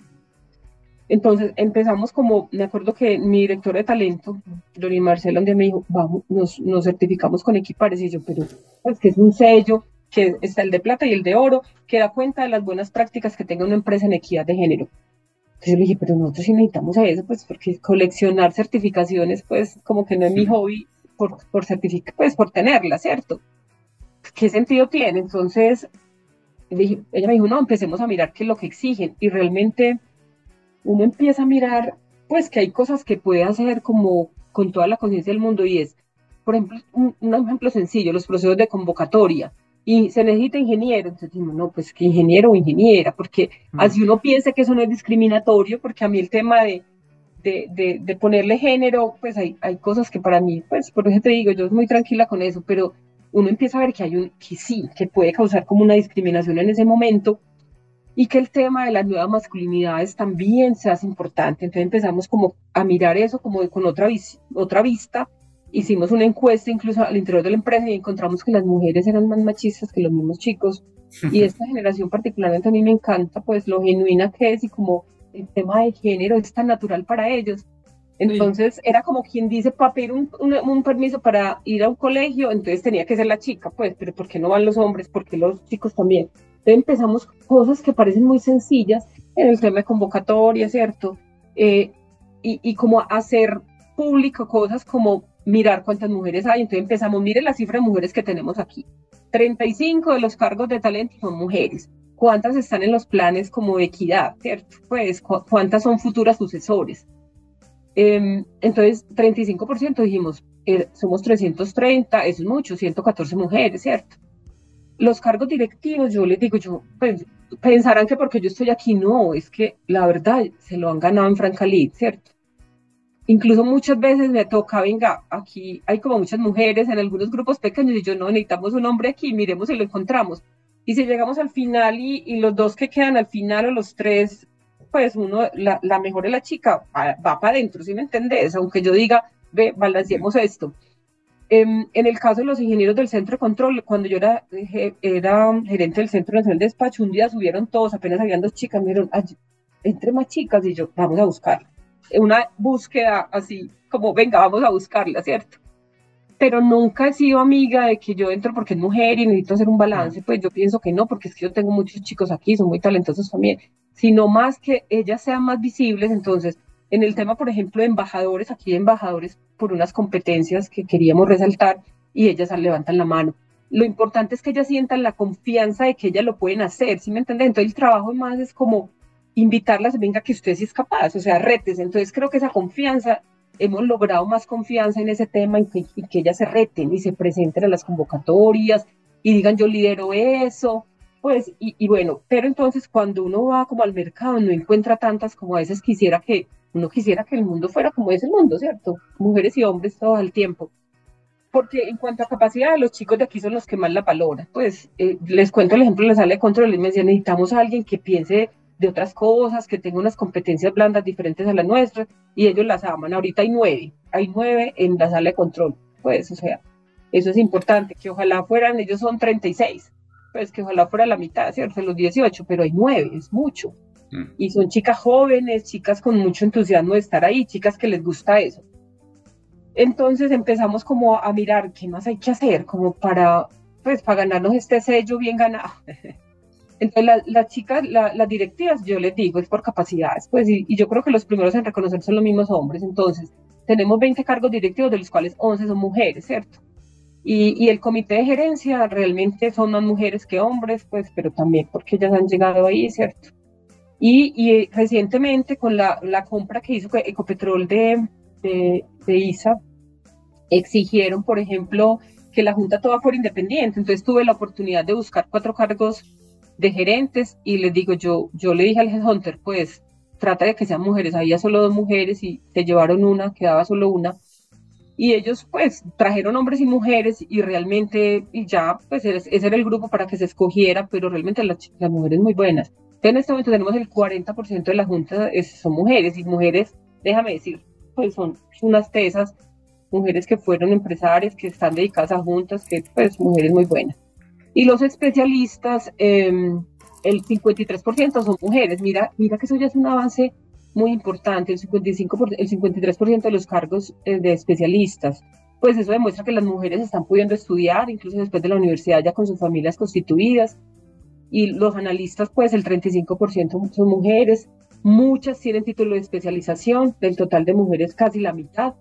C: Entonces empezamos como, me acuerdo que mi director de talento, Dorin Marcelo, donde me dijo, vamos, nos, nos certificamos con equipares, y yo, pero pues que es un sello, que está el de plata y el de oro, que da cuenta de las buenas prácticas que tenga una empresa en equidad de género. Entonces yo le dije, pero nosotros sí necesitamos eso, pues porque coleccionar certificaciones, pues como que no es mi hobby por, por certificar, pues por tenerla, ¿cierto? ¿Qué sentido tiene? Entonces, ella me dijo, no, empecemos a mirar qué es lo que exigen. Y realmente uno empieza a mirar, pues que hay cosas que puede hacer como con toda la conciencia del mundo y es, por ejemplo, un, ejemplo sencillo, los procesos de convocatoria. Y se necesita ingeniero, entonces decimos, no, pues que ingeniero o ingeniera, porque mm. así uno piensa que eso no es discriminatorio, porque a mí el tema de, de, de, ponerle género, pues hay, hay cosas que para mí, pues por eso te digo, yo soy muy tranquila con eso, pero uno empieza a ver que hay un, que sí, que puede causar como una discriminación en ese momento, y que el tema de las nuevas masculinidades también se hace importante. Entonces empezamos como a mirar eso como con otra, otra vista. Hicimos una encuesta incluso al interior de la empresa y encontramos que las mujeres eran más machistas que los mismos chicos. Y esta generación particularmente a mí me encanta pues lo genuina que es y como el tema de género es tan natural para ellos. Entonces era como quien dice, para pedir un, un, permiso para ir a un colegio, entonces tenía que ser la chica, pues, pero ¿por qué no van los hombres? ¿Por qué los chicos también? empezamos cosas que parecen muy sencillas en el tema de convocatoria, ¿cierto? Eh, y, y, como hacer público cosas como mirar cuántas mujeres hay. Entonces empezamos, mire la cifra de mujeres que tenemos aquí. 35 de los cargos de talento son mujeres. ¿Cuántas están en los planes como equidad, cierto? Pues, ¿cuántas son futuras sucesores? Eh, entonces, 35% dijimos, eh, somos 330, eso es mucho, 114 mujeres, ¿cierto? los cargos directivos, yo les digo, yo, pues, pensarán que porque yo estoy aquí, no, es que la verdad se lo han ganado en Francalit, ¿cierto? Incluso muchas veces me toca, venga, aquí hay como muchas mujeres en algunos grupos pequeños y yo no necesitamos un hombre aquí, miremos si lo encontramos. Y si llegamos al final y, y los dos que quedan al final o los tres, pues uno, la, la mejor es la chica, va, va para adentro, ¿sí me entendés? Aunque yo diga, ve, balanceemos esto. En, el caso de los ingenieros del centro de control, cuando yo era, era gerente del Centro Nacional de Despacho, un día subieron todos, apenas habían dos chicas, me dijeron, entre más chicas, y yo, vamos a buscar. Una búsqueda así, como, venga, vamos a buscarla, ¿cierto? Pero nunca he sido amiga de que yo entro porque es mujer y necesito hacer un balance, pues yo pienso que no, porque es que yo tengo muchos chicos aquí, son muy talentosos también, sino más que ellas sean más visibles, entonces en el tema, por ejemplo, de embajadores, aquí hay embajadores por unas competencias que queríamos resaltar y ellas levantan la mano. Lo importante es que ellas sientan la confianza de que ellas lo pueden hacer, ¿sí me entienden? Entonces el trabajo más es como invitarlas, venga que usted sí es capaz, o sea, retes. Entonces creo que esa confianza, hemos logrado más confianza en ese tema y que, que ellas se reten y se presenten a las convocatorias y digan yo lidero eso, pues, y, y, bueno, pero entonces cuando uno va como al mercado no encuentra tantas como a veces quisiera que, uno quisiera que el mundo fuera como es el mundo, ¿cierto? Mujeres y hombres todo el tiempo. Porque en cuanto a capacidad, los chicos de aquí son los que más la valoran. Pues eh, les cuento el ejemplo de la sala de control. Les me decían, necesitamos a alguien que piense de otras cosas, que tenga unas competencias blandas diferentes a las nuestras, y ellos las aman. Ahorita hay nueve, hay nueve en la sala de control. Pues, o sea, eso es importante, que ojalá fueran, ellos son 36, pues que ojalá fuera la mitad, ¿cierto? Los 18, pero hay nueve, es mucho. Mm. Y son chicas jóvenes, chicas con mucho entusiasmo de estar ahí, chicas que les gusta eso. Entonces empezamos como a mirar qué más hay que hacer, como para, pues, para ganarnos este sello bien ganado. Entonces, las chicas, las directivas, yo les digo, es por capacidades, pues, y, y, yo creo que los primeros en reconocer son los mismos hombres. Entonces, tenemos 20 cargos directivos, de los cuales 11 son mujeres, ¿cierto? Y, y, el comité de gerencia realmente son más mujeres que hombres, pues, pero también porque ellas han llegado ahí, ¿cierto? Y, y recientemente con la, la, compra que hizo Ecopetrol de, de, de, ISA, exigieron, por ejemplo, que la Junta toda fuera independiente. Entonces tuve la oportunidad de buscar cuatro cargos de gerentes y les digo, yo, yo le dije al headhunter, pues trata de que sean mujeres. Había solo dos mujeres y se llevaron una, quedaba solo una y ellos pues trajeron hombres y mujeres y realmente y ya pues ese era el grupo para que se escogiera, pero realmente las, las mujeres muy buenas. en este momento tenemos el 40% de la junta son mujeres y mujeres, déjame decir, pues son unas tesas, mujeres que fueron empresarias, que están dedicadas a juntas, que pues mujeres muy buenas. Y los especialistas, em, el 53% son mujeres. Mira, mira que eso ya es un avance muy importante, el, 55 el 53% de los cargos eh, de especialistas. Pues eso demuestra que las mujeres están pudiendo estudiar, incluso después de la universidad, ya con sus familias constituidas. Y los analistas, pues el 35% son mujeres. Muchas tienen título de especialización, del total de mujeres casi la mitad.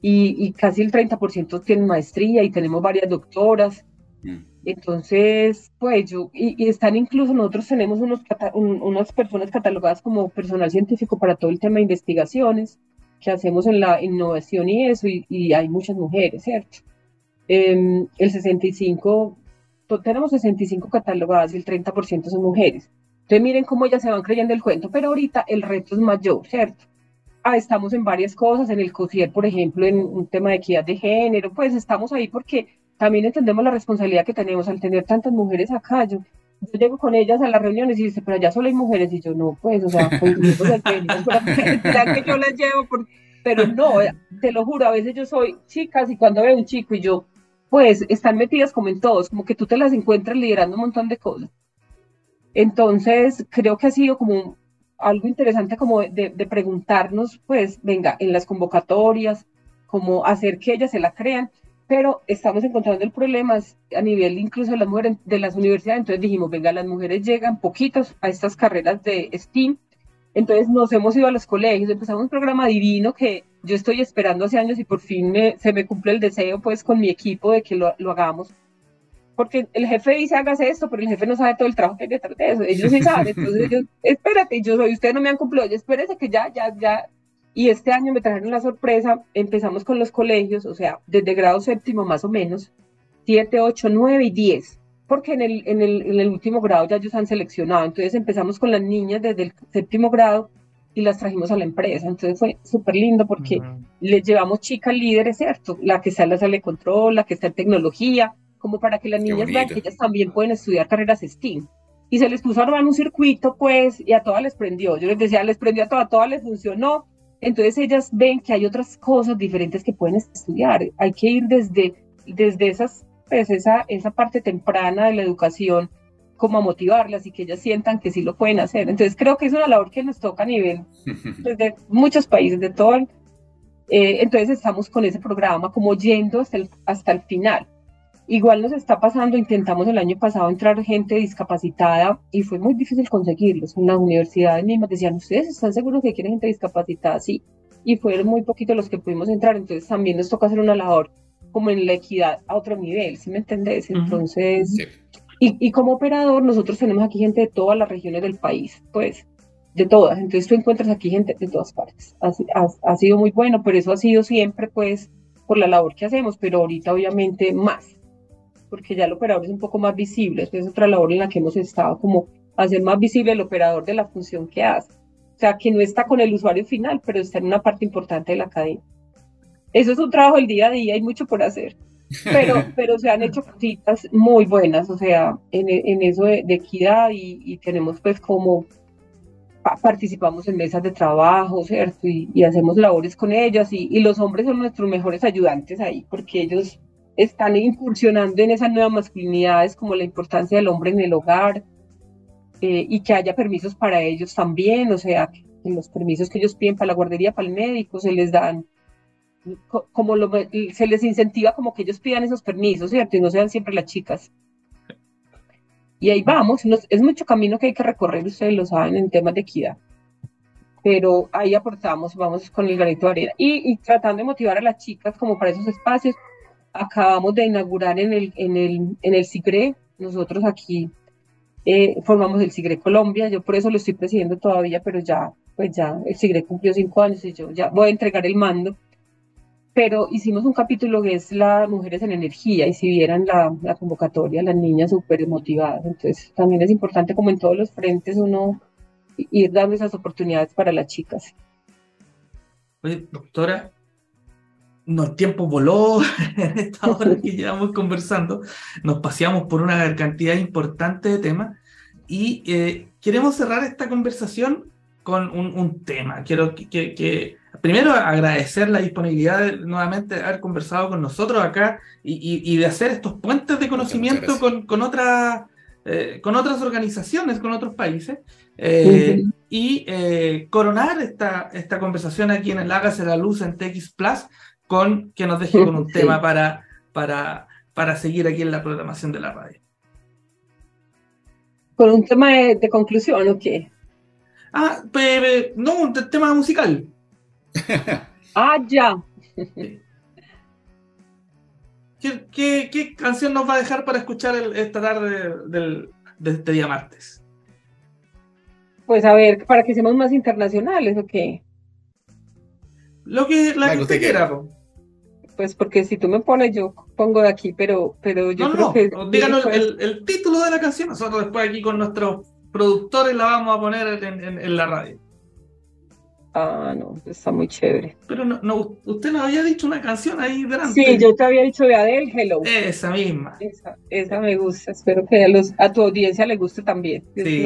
C: Y, y casi el 30% tienen maestría y tenemos varias doctoras. Mm. Entonces, pues yo, y, están incluso, nosotros tenemos unos, unas personas catalogadas como personal científico para todo el tema de investigaciones que hacemos en la innovación y eso, y, hay muchas mujeres, ¿cierto? Em, el 65, tenemos 65 catalogadas y el 30% son mujeres. Entonces miren cómo ellas se van creyendo el cuento, pero ahorita el reto es mayor, ¿cierto? Ah, estamos en varias cosas, en el COSIER, por ejemplo, en un tema de equidad de género, pues estamos ahí porque también entendemos la responsabilidad que tenemos al tener tantas mujeres acá. Yo, yo llego con ellas a las reuniones y dice, pero allá solo hay mujeres. Y yo, no, pues, o sea, pues, que yo las llevo, pero no, te lo juro, a veces yo soy chicas y cuando veo un chico y yo, pues, están metidas como en todos, como que tú te las encuentras liderando un montón de cosas. Entonces, creo que ha sido como algo interesante como de, preguntarnos, pues, venga, en las convocatorias, como hacer que ellas se la crean pero estamos encontrando el problema a nivel incluso de las mujeres de las universidades, entonces dijimos, venga, las mujeres llegan poquitos a estas carreras de STEAM, entonces nos hemos ido a los colegios, empezamos un programa divino que yo estoy esperando hace años y por fin se me cumple el deseo pues con mi equipo de que lo, lo hagamos, porque el jefe dice hágase esto, pero el jefe no sabe todo el trabajo que hay detrás de eso, ellos sí saben, entonces ellos, espérate, yo soy, ustedes no me han cumplido, espérese que ya, ya, ya, y este año me trajeron la sorpresa, empezamos con los colegios, o sea, desde grado séptimo más o menos, 7, 8, 9 y 10, porque en el, en, el, en el último grado ya ellos han seleccionado. Entonces empezamos con las niñas desde el séptimo grado y las trajimos a la empresa. Entonces fue súper lindo porque les llevamos chicas líderes, ¿cierto? La que está en la sala de control, la que está en tecnología, como para que las niñas vean que ellas también pueden estudiar carreras STEAM. Y se les puso a armar un circuito, pues, y a todas les prendió. Yo les decía, les prendió a todas, a todas les funcionó entonces ellas ven que hay otras cosas diferentes que pueden estudiar. Hay que ir desde, desde esas, pues esa, esa parte temprana de la educación como a motivarlas y que ellas sientan que sí lo pueden hacer. Entonces creo que es una labor que nos toca a nivel pues, de muchos países, de todo. Eh, entonces estamos con ese programa como yendo hasta el, hasta el final. Igual nos está pasando, intentamos el año pasado entrar gente discapacitada y fue muy difícil conseguirlos. En las universidades mismas decían, ¿ustedes están seguros que quieren gente discapacitada? Sí. Y fueron muy poquitos los que pudimos entrar, entonces también nos toca hacer una labor como en la equidad a otro nivel, ¿sí me entendés? Entonces, y, y, como operador, nosotros tenemos aquí gente de todas las regiones del país, pues, de todas. Entonces tú encuentras aquí gente de todas partes. Ha, ha, ha sido muy bueno, pero eso ha sido siempre, pues, por la labor que hacemos, pero ahorita obviamente más porque ya el operador es un poco más visible. es otra labor en la que hemos estado, como hacer más visible el operador de la función que hace. O sea, que no está con el usuario final, pero está en una parte importante de la cadena. Eso es un trabajo del día a día, hay mucho por hacer. Pero, pero se han hecho cositas muy buenas, o sea, en, en eso de, equidad y, tenemos pues como participamos en mesas de trabajo, ¿cierto? Y, y hacemos labores con ellas y, y, los hombres son nuestros mejores ayudantes ahí, porque ellos están incursionando en esas nuevas masculinidades como la importancia del hombre en el hogar eh, y que haya permisos para ellos también, o sea, que los permisos que ellos piden para la guardería, para el médico, se les dan, como lo, se les incentiva como que ellos pidan esos permisos, ¿cierto? Y no sean siempre las chicas. y ahí vamos, es mucho camino que hay que recorrer, ustedes lo saben, en temas de equidad. Pero ahí aportamos, vamos con el granito de arena. Y, tratando de motivar a las chicas como para esos espacios, acabamos de inaugurar en el, en el, en el CIGRE, nosotros aquí eh, formamos el CIGRE Colombia, yo por eso lo estoy presidiendo todavía, pero ya, pues ya el CIGRE cumplió cinco años y yo ya voy a entregar el mando. Pero hicimos un capítulo que es las mujeres en energía y si vieran la, la convocatoria, las niñas súper motivadas, entonces también es importante como en todos los frentes uno ir dando esas oportunidades para las chicas.
A: Oye, doctora, no, el tiempo voló en esta hora que llevamos conversando, nos paseamos por una cantidad importante de temas y eh, queremos cerrar esta conversación con un, un tema. Quiero que, que primero agradecer la disponibilidad de, nuevamente de haber conversado con nosotros acá y, de hacer estos puentes de conocimiento con, con, eh, con otras organizaciones, con otros países, eh, y eh, coronar esta, esta conversación aquí en el Hágase la Luz en TX Plus, con que nos deje con un tema para, para, para seguir aquí en la programación de la radio.
C: ¿Con un tema de, conclusión o qué?
A: Ah, no, un tema musical.
C: ah, ya.
A: ¿Qué, canción nos va a dejar para escuchar esta tarde del, de este día martes?
C: Pues a ver, para que seamos más internacionales, ¿o qué?
A: Lo que la, que usted quiera.
C: Pues porque si tú me pones, yo pongo de aquí, pero, pero yo creo que.
A: Díganos el, título de la canción. Nosotros después aquí con nuestros productores la vamos a poner en la radio.
C: Ah, no, está muy chévere.
A: Pero no, no, usted nos había dicho una canción ahí delante.
C: Sí, yo te había dicho de Adele, Hello.
A: Esa misma.
C: Esa, esa me gusta. Espero que a, los, a tu audiencia le guste también.
A: Sí,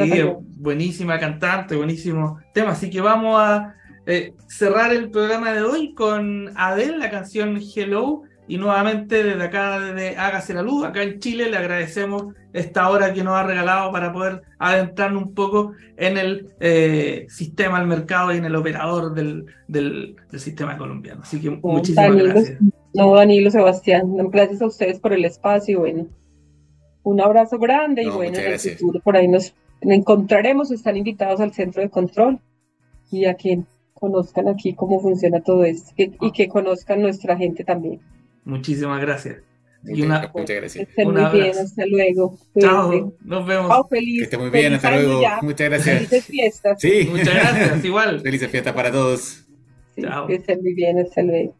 A: buenísima cantante, buenísimo tema. Así que vamos a eh, cerrar el programa de hoy con Adele, la canción Hello. Y nuevamente desde acá, desde Hágase la Luz, acá en Chile, le agradecemos esta hora que nos ha regalado para poder adentrarnos un poco en el eh, sistema, el mercado y en el operador del, del, sistema colombiano. Así que muchísimas gracias.
C: No, Danilo, Sebastián, gracias a ustedes por el espacio. Bueno, un abrazo grande y bueno, en el futuro por ahí nos encontraremos. Están invitados al centro de control y a quien conozcan aquí cómo funciona todo esto y que conozcan nuestra gente también.
A: Muchísimas gracias.
B: Y una, muchas gracias.
C: muy bien, hasta luego.
A: Chao, nos vemos.
C: feliz,
B: que esté muy bien, hasta luego. Muchas gracias.
C: Felices fiestas.
A: Sí, muchas gracias, igual.
B: Felices fiestas para todos.
C: Chao. Que estén muy bien, hasta luego.